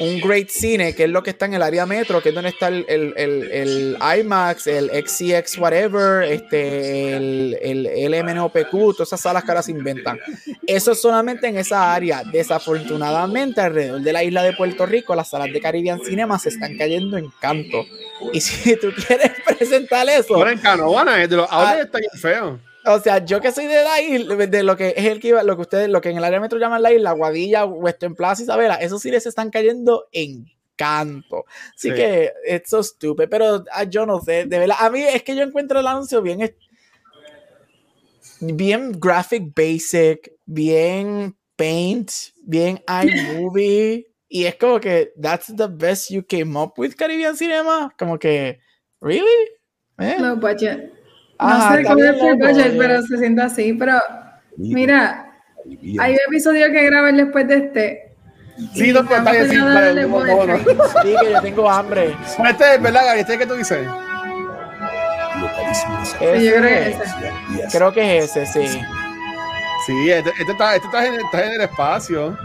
un great cine, que es lo que está en el área metro, que es donde está el, el, el, el IMAX, el XCX whatever, este, el, el LMNOPQ, todas esas salas que ahora se inventan. Eso es solamente en esa área. Desafortunadamente, alrededor de la isla de Puerto Rico, las salas de Caribbean Cinema se están cayendo en canto. Y si tú quieres presentar eso,
Ahora en Canóvana, eh, de los
Ah.
está bien feo.
O sea, yo que soy de la isla, de lo que es el que iba, lo que ustedes, lo que en el área metro llaman la isla, Guadilla, Western Plaza, Isabela, esos sí les están cayendo en canto. Así
Sí.
que es so stupid, pero ah, yo no sé, de verdad, a mí es que yo encuentro el anuncio bien, bien graphic basic, bien paint, bien iMovie, y es como que that's the best you came up with Caribbean Cinema, como que, really? Eh?
Low budget. No sé cómo es
loco,
budget,
eh.
pero se siente así. Pero mira, hay un episodio que grabar después de este.
Sí, no, pero está bien, sí, no, no, no.
Sí, que yo tengo hambre.
Este es verdad, Gaby, este que tú dices.
Sí, yo creo que
Ese-
ese.
creo que es ese, sí.
Sí, este, este está, este está, en, está en el espacio.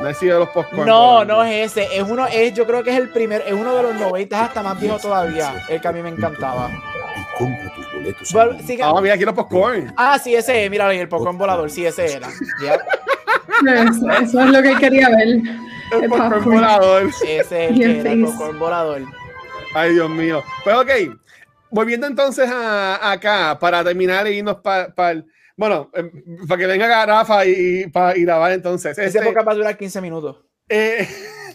No he sido los popcorn.
No, no es ese. Es uno, es, yo creo que es el primer, es uno de los 90 hasta más viejo todavía. El que a mí me encantaba.
Y compra tus
sigue-
Ah, mira, aquí los popcorn.
Ah, sí, ese es. Míralo ahí, el popcorn volador. Sí, ese era.
Eso, eso es lo que quería ver.
El
El
popcorn
popcorn.
volador.
Ese es el que era, el popcorn volador.
Ay, Dios mío. Pues ok, volviendo entonces a, acá para terminar e irnos para bueno, em, para que venga Rafa y para grabar entonces.
Ese
Este,
época va a durar 15 minutos.
eh,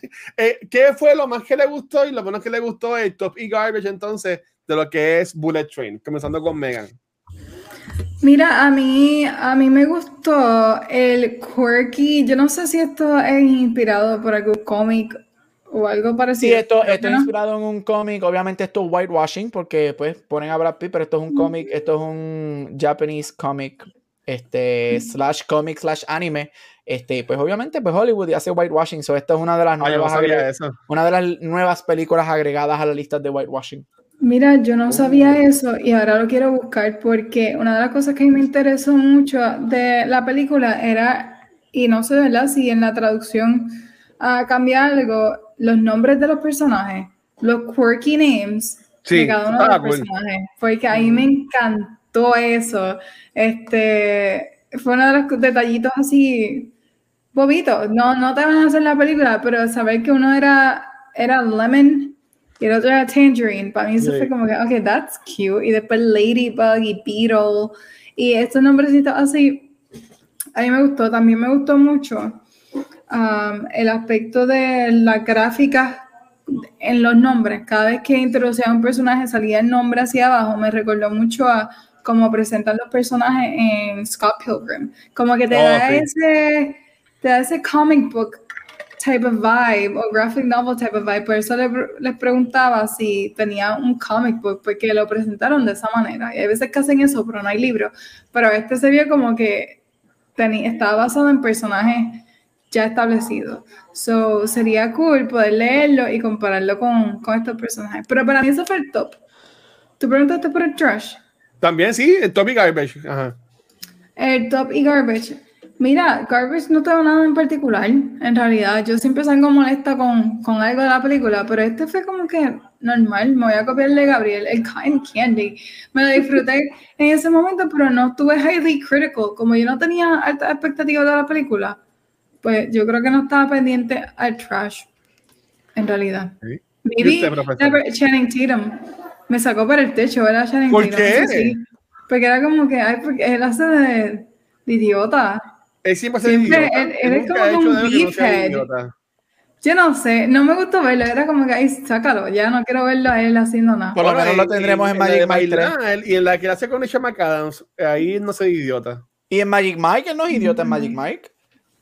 eh, ¿Qué fue lo más que le gustó y lo menos que le gustó el top y garbage entonces de lo que es Bullet Train? Comenzando con Megan.
Mira, a mí, a mí me gustó el quirky. Yo no sé si esto es inspirado por algún cómic o algo
Sí,
parecido.
esto,
Creo
esto
que
es
no.
inspirado en un cómic. Obviamente, esto es whitewashing porque pues ponen a Brad Pitt, pero esto es un cómic, esto es un Japanese comic, este, slash comic, slash anime. Este, pues obviamente, pues Hollywood hace whitewashing. So, esta es una de las
Ay, yo no
nuevas una de las nuevas películas agregadas a la lista de whitewashing.
Mira, yo
Oh.
no sabía eso y ahora lo quiero buscar porque una de las cosas que me interesó mucho de la película era, y no sé, ¿verdad? Si en la traducción ah, cambia algo, los nombres de los personajes, los quirky names
Sí,
de cada uno de
estaba
los personajes, porque a mí me encantó eso. Este, fue uno de los detallitos así bobitos. No, no te van a hacer la película, pero saber que uno era, era Lemon y el otro era Tangerine, para mí eso fue como que, ok, that's cute. Y después Ladybug y Beetle. Y estos nombrecitos así, a mí me gustó. También me gustó mucho um, el aspecto de las gráficas en los nombres. Cada vez que introducía un personaje salía el nombre hacia abajo. Me recordó mucho a cómo presentan los personajes en Scott Pilgrim. Como que te
Oh,
da
sí.
ese te da ese comic book type of vibe o graphic novel type of vibe. Por eso le- les preguntaba si tenía un comic book, porque lo presentaron de esa manera. Y hay veces que hacen eso, pero no hay libro. Pero este se vio como que teni- estaba basado en personajes ya establecidos. So, sería cool poder leerlo y compararlo con, con estos personajes. Pero para mí eso fue el top. ¿Tú preguntaste por el trash?
También sí, el Tommy Garbage. Ajá.
El top y garbage. Mira, garbage no tengo nada en particular, en realidad. Yo siempre salgo molesta con, con algo de la película, pero este fue como que normal. Me voy a copiarle a Gabriel, el Cotton Candy. Me lo disfruté en ese momento, pero no estuve highly critical. Como yo no tenía altas expectativas de la película, pues yo creo que no estaba pendiente al trash, en realidad.
Sí.
Maybe
¿Y usted,
Channing Tatum me sacó para el techo, ¿verdad, Channing
¿Por
Tatum?
qué?
Eso sí. Porque era como que, ay, porque él hace de, de idiota.
Él siempre se
Siempre,
idiota.
él- él es como un
no
beefhead.
idiota.
Yo no sé, no me gustó verlo, era como que, ay, sácalo, ya no quiero verlo a él haciendo nada.
Por lo menos lo tendremos en, Magic Mike 3.
bailar Y en la que hace con Isha McAdams, ahí no soy idiota.
Y en Magic Mike, él no es idiota en Magic Mike.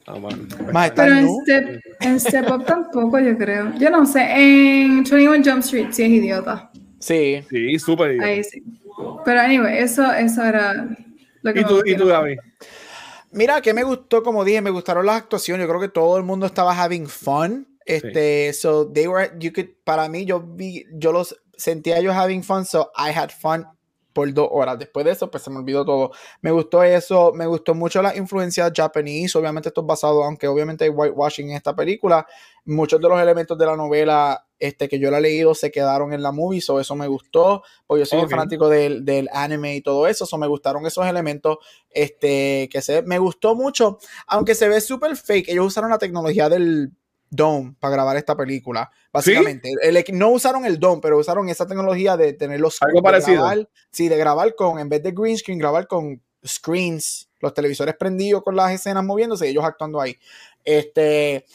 Ah.
Más está
Pero en. Step, en Step Up tampoco, yo creo. Yo no sé, en 21 Jump Street sí es idiota.
Sí.
Sí, súper idiota.
Ahí sí. Pero anyway, eso, eso era lo que
¿Y tú, y tú, Gaby?
Mira, que me gustó, como dije, me gustaron las actuaciones. Yo creo que todo el mundo estaba having fun. Este, so they were, you could, para mí, yo vi, yo los sentía ellos having fun, so I had fun por dos horas. Después de eso, pues se me olvidó todo. Me gustó eso, me gustó mucho la influencia japonesa. Obviamente, esto es basado, aunque obviamente hay whitewashing en esta película. Muchos de los elementos de la novela este, que yo la he leído se quedaron en la movie, so eso me gustó. Porque yo soy un
Ok.
fanático del, del anime y todo eso, so me gustaron esos elementos. Este, que se, me gustó mucho, aunque se ve súper fake. Ellos usaron la tecnología del Dome para grabar esta película, básicamente. El equi- no usaron el Dome, pero usaron esa tecnología de tener los
Algo parecido.
grabar- sí, de grabar con, en vez de green screen, grabar con screens, los televisores prendidos con las escenas moviéndose ellos actuando ahí. Este,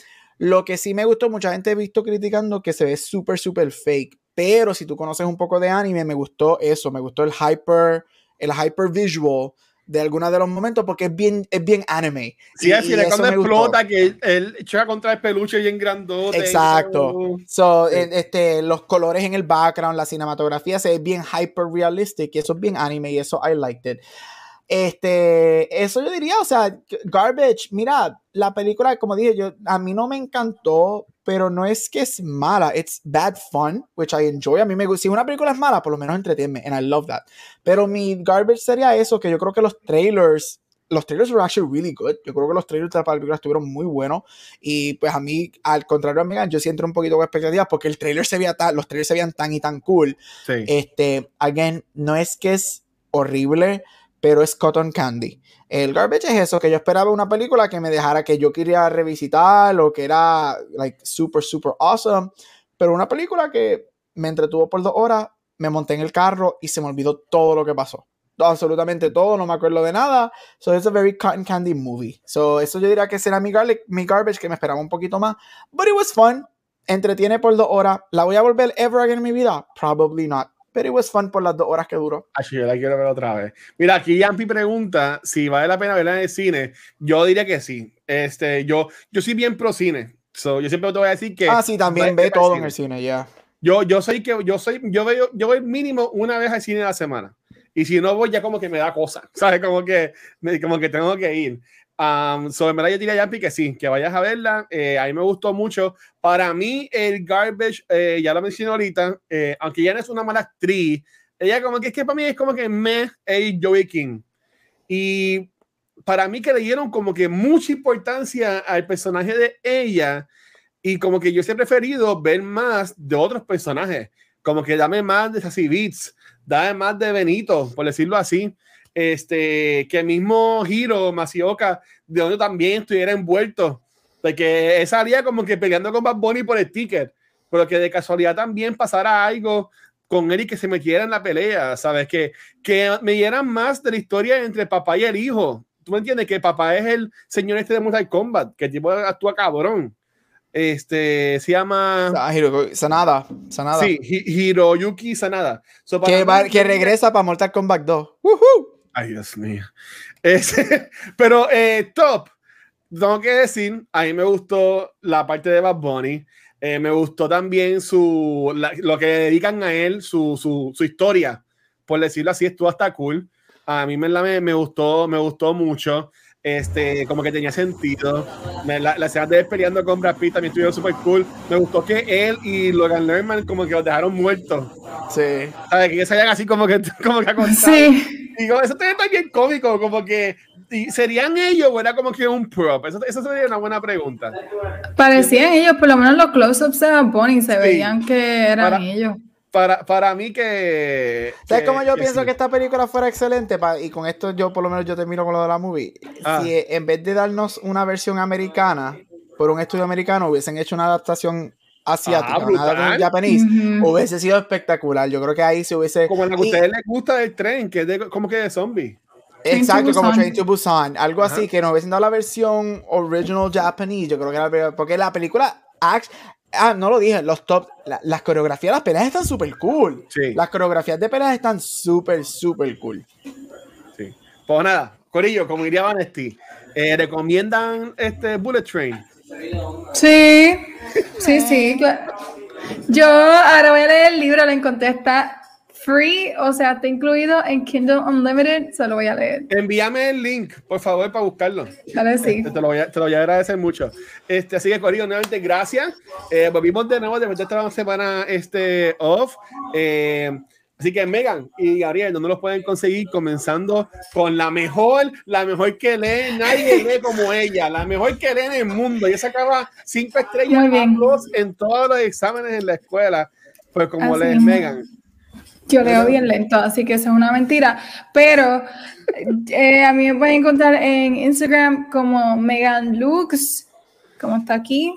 lo que sí me gustó, mucha gente he visto criticando que se ve súper, súper fake. Pero si tú conoces un poco de anime, me gustó eso, me gustó el hyper, el hyper visual de algunos de los momentos porque es bien, es bien anime.
Sí,
Y-
así
y
cuando
gustó.
explota, que él, choca contra el peluche bien grandote.
Exacto. So,
Sí.
eh, este, los colores en el background, la cinematografía se ve bien hyper realistic y eso es bien anime y eso I liked it. Este, eso yo diría, o sea, Garbage, mira, la película, como dije, yo, a mí no me encantó, pero no es que es mala, it's bad fun, which I enjoy. A mí me gusta, si una película es mala, por lo menos entretiene, and I love that. Pero mi Garbage sería eso, que yo creo que los trailers, los trailers were actually really good. Yo creo que los trailers de la película estuvieron muy buenos. Y pues a mí, al contrario a Megan, yo sí entré un poquito con expectativas porque el trailer se veía tan, los trailers se veían tan y tan cool.
Sí.
Este, again, no es que es horrible, pero es cotton candy. El garbage es eso, que yo esperaba una película que me dejara que yo quería revisitar o que era like super, super awesome, pero una película que me entretuvo por dos horas, me monté en el carro y se me olvidó todo lo que pasó. Absolutamente todo, no me acuerdo de nada. So it's a very cotton candy movie. So eso yo diría que será mi, garlic, mi garbage, que me esperaba un poquito más. But it was fun. Entretiene por dos horas. ¿La voy a volver ever again en mi vida? Probably not. But it was fun por las dos horas que duró.
Ay, yo la quiero ver otra vez. Mira, aquí Yampi pregunta si vale la pena verla en el cine. Yo diría que sí. Este, yo, yo soy bien pro cine. So, yo siempre te voy a decir que.
Ah, sí, también ve todo en el cine, ya.
Yo, yo soy que yo soy, yo veo, yo voy mínimo una vez al cine a la semana. Y si no voy, ya como que me da cosa, ¿sabes? Como que, como que tengo que ir. Um, so, en verdad, yo diría, Yampi, que sí, que vayas a verla. Eh, a mí me gustó mucho. Para mí, el Garbage, eh, ya lo mencioné ahorita, eh, aunque ella no es una mala actriz, ella como que es que para mí es como que me es Joey King. Y para mí que le dieron como que mucha importancia al personaje de ella y como que yo siempre he preferido ver más de otros personajes, como que dame más de Sassy Beats, dame más de Benito, por decirlo así, este, que mismo Hiro, Masioka, de donde también estuviera envuelto, porque esa haría como que peleando con Bad Bunny por el ticket, pero que de casualidad también pasara algo con él y que se metiera en la pelea, ¿sabes? Que, que me dieran más de la historia entre el papá y el hijo. ¿Tú me entiendes? Que el papá es el señor este de Mortal Kombat, que el tipo actúa cabrón. Este, se llama...
Ah, Hiro- Sanada, Sanada.
Sí, Hi- Hiroyuki Sanada. So,
Que, va- que regresa para Mortal Kombat 2. ¡Woohoo!
Ay, Dios mío. Ese- pero eh, top, tengo que decir, a mí me gustó la parte de Bad Bunny. Eh, me gustó también su, la- lo que dedican a él, su, su, su historia, por decirlo así, estuvo hasta cool. A mí me, me gustó, me gustó mucho. Este, como que tenía sentido. La, la escena de él peleando con Brad Pitt también estuvieron súper cool. Me gustó que él y Logan Lerman como que los dejaron muertos.
Sí.
¿Sabes? Que salían así como que, como que acostados.
Sí,
como, eso también está bien cómico, como que y ¿serían ellos o era como que un prop? Eso, eso sería una buena pregunta.
parecían ellos, por lo menos los close-ups de Bunny se veían que eran
Para-
ellos.
Para, para mí que...
¿Sabes
que-
cómo yo
que
pienso
sí.
que esta película fuera excelente? Pa- y con esto yo por lo menos yo termino con lo de la movie.
Ah.
Si eh, en vez de darnos una versión americana por un estudio americano hubiesen hecho una adaptación asiática,
Ah,
una adaptación japonés,
Ujú.
hubiese sido espectacular. Yo creo que ahí se hubiese...
Como la que a ustedes les gusta del tren, que es de, como que de zombie.
Exacto, como. Train to Busan, algo
Ajá.
así, que nos hubiesen dado la versión original japonés, yo creo que era porque la película, act- ah, no lo dije, los top, la- las coreografías de las peleas están súper cool,
Sí.
las coreografías de peleas están súper, súper cool.
Sí. Pues nada, Corillo, como diría Vanesti, eh, ¿recomiendan este Bullet Train?
Sí, sí, sí. claro. Yo ahora voy a leer el libro, lo encontré, está free, o sea, está incluido en Kindle Unlimited, se lo voy a leer.
Envíame el link, por favor, para buscarlo.
Dale, sí.
Te lo, voy a, te lo voy a agradecer mucho. Este, así que, Corillo, nuevamente, gracias. Eh, volvimos de nuevo después de esta semana este, off. Eh, así que, Megan y Gabriel, ¿dónde los pueden conseguir? Comenzando con la mejor, la mejor que lee, nadie lee como ella, la mejor que lee en el mundo. Ella sacaba cinco estrellas en todos los exámenes en la escuela. Pues como
Así
lee. Megan.
Yo leo bien lento, así que eso es una mentira. Pero eh, a mí me pueden encontrar en Instagram como Megan Lux, como está aquí.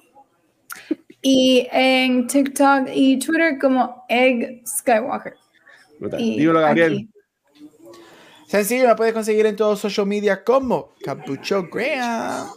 Y en TikTok y Twitter como Egg Skywalker.
Dímelo, Gabriel.
aquí.
Sencillo, me puedes conseguir en todos social media como Capucho Graham.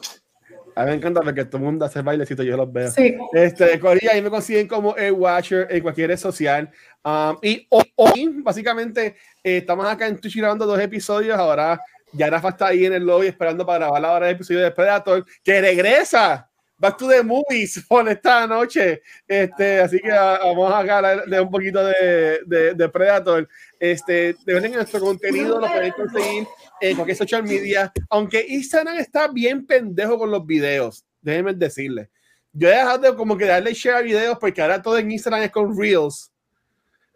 A mí me encanta porque todo el mundo hace bailecito, yo los veo.
Sí.
Este, Corilla, ahí me consiguen como el Watcher en cualquier red social. Um, y hoy, básicamente, eh, estamos acá en Twitch grabando dos episodios. Ahora ya Rafa está ahí en el lobby esperando para grabar la hora del episodio de Predator, que regresa. Back to the movies por esta noche. Este, así que ah, vamos a hablar de un poquito de, de, de Predator. Este, de que nuestro contenido lo pueden conseguir en cualquier social media. Aunque Instagram está bien pendejo con los videos, déjenme decirles. Yo he dejado de como que darle share a videos porque ahora todo en Instagram es con Reels.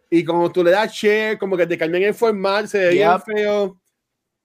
Y como tú le das share, como que te cambian el formato, se ve bien
Yep.
feo.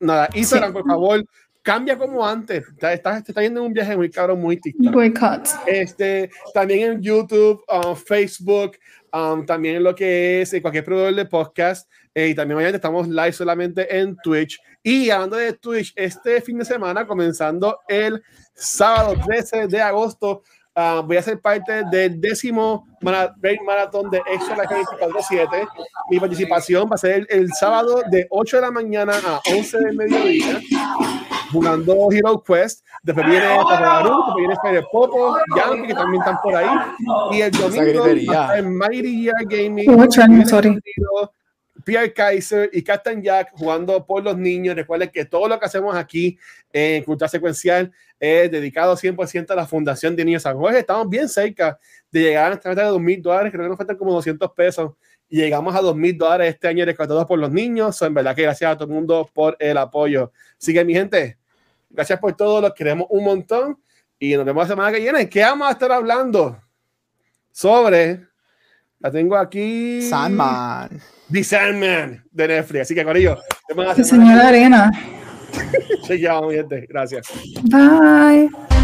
Nada, Instagram, por favor, cambia como antes. Estás, estás, te está yendo en un viaje muy cabrón, muy TikTok.
Boycott.
Este, también en YouTube, um, Facebook, um, también en lo que es en cualquier proveedor de podcast. eh, y también obviamente estamos live solamente en Twitch. Y hablando de Twitch, este fin de semana, comenzando el sábado 13 de agosto, ah, voy a ser parte del décimo Raid Marathon de Extra Life 24-7. Mi participación va a ser el, el sábado de 8 de la mañana a 11 del mediodía jugando Hero Quest. Después viene Tapagarú, después viene Spider Popo, Yankee, que también están por ahí. Y el domingo estar Mighty Gear Gaming,
Oh, sorry.
Pierre Kaiser y Captain Jack jugando por los niños. Recuerden que todo lo que hacemos aquí en Cultura Secuencial es dedicado 100% a la Fundación de Niños San Jorge. Estamos bien cerca de llegar a nuestra meta de 2 mil dólares. Creo que nos faltan como 200 pesos. Y llegamos a 2 mil dólares este año rescatados por los niños. So, en verdad que gracias a todo el mundo por el apoyo. Así mi gente, gracias por todo. Los queremos un montón. Y nos vemos la semana que viene. ¿Qué vamos a estar hablando? Sobre. La tengo aquí.
Sandman.
The Sandman de Netflix. Así que, Corillo, semana
señora Arena.
Chequeamos, mi gente. Gracias.
Bye.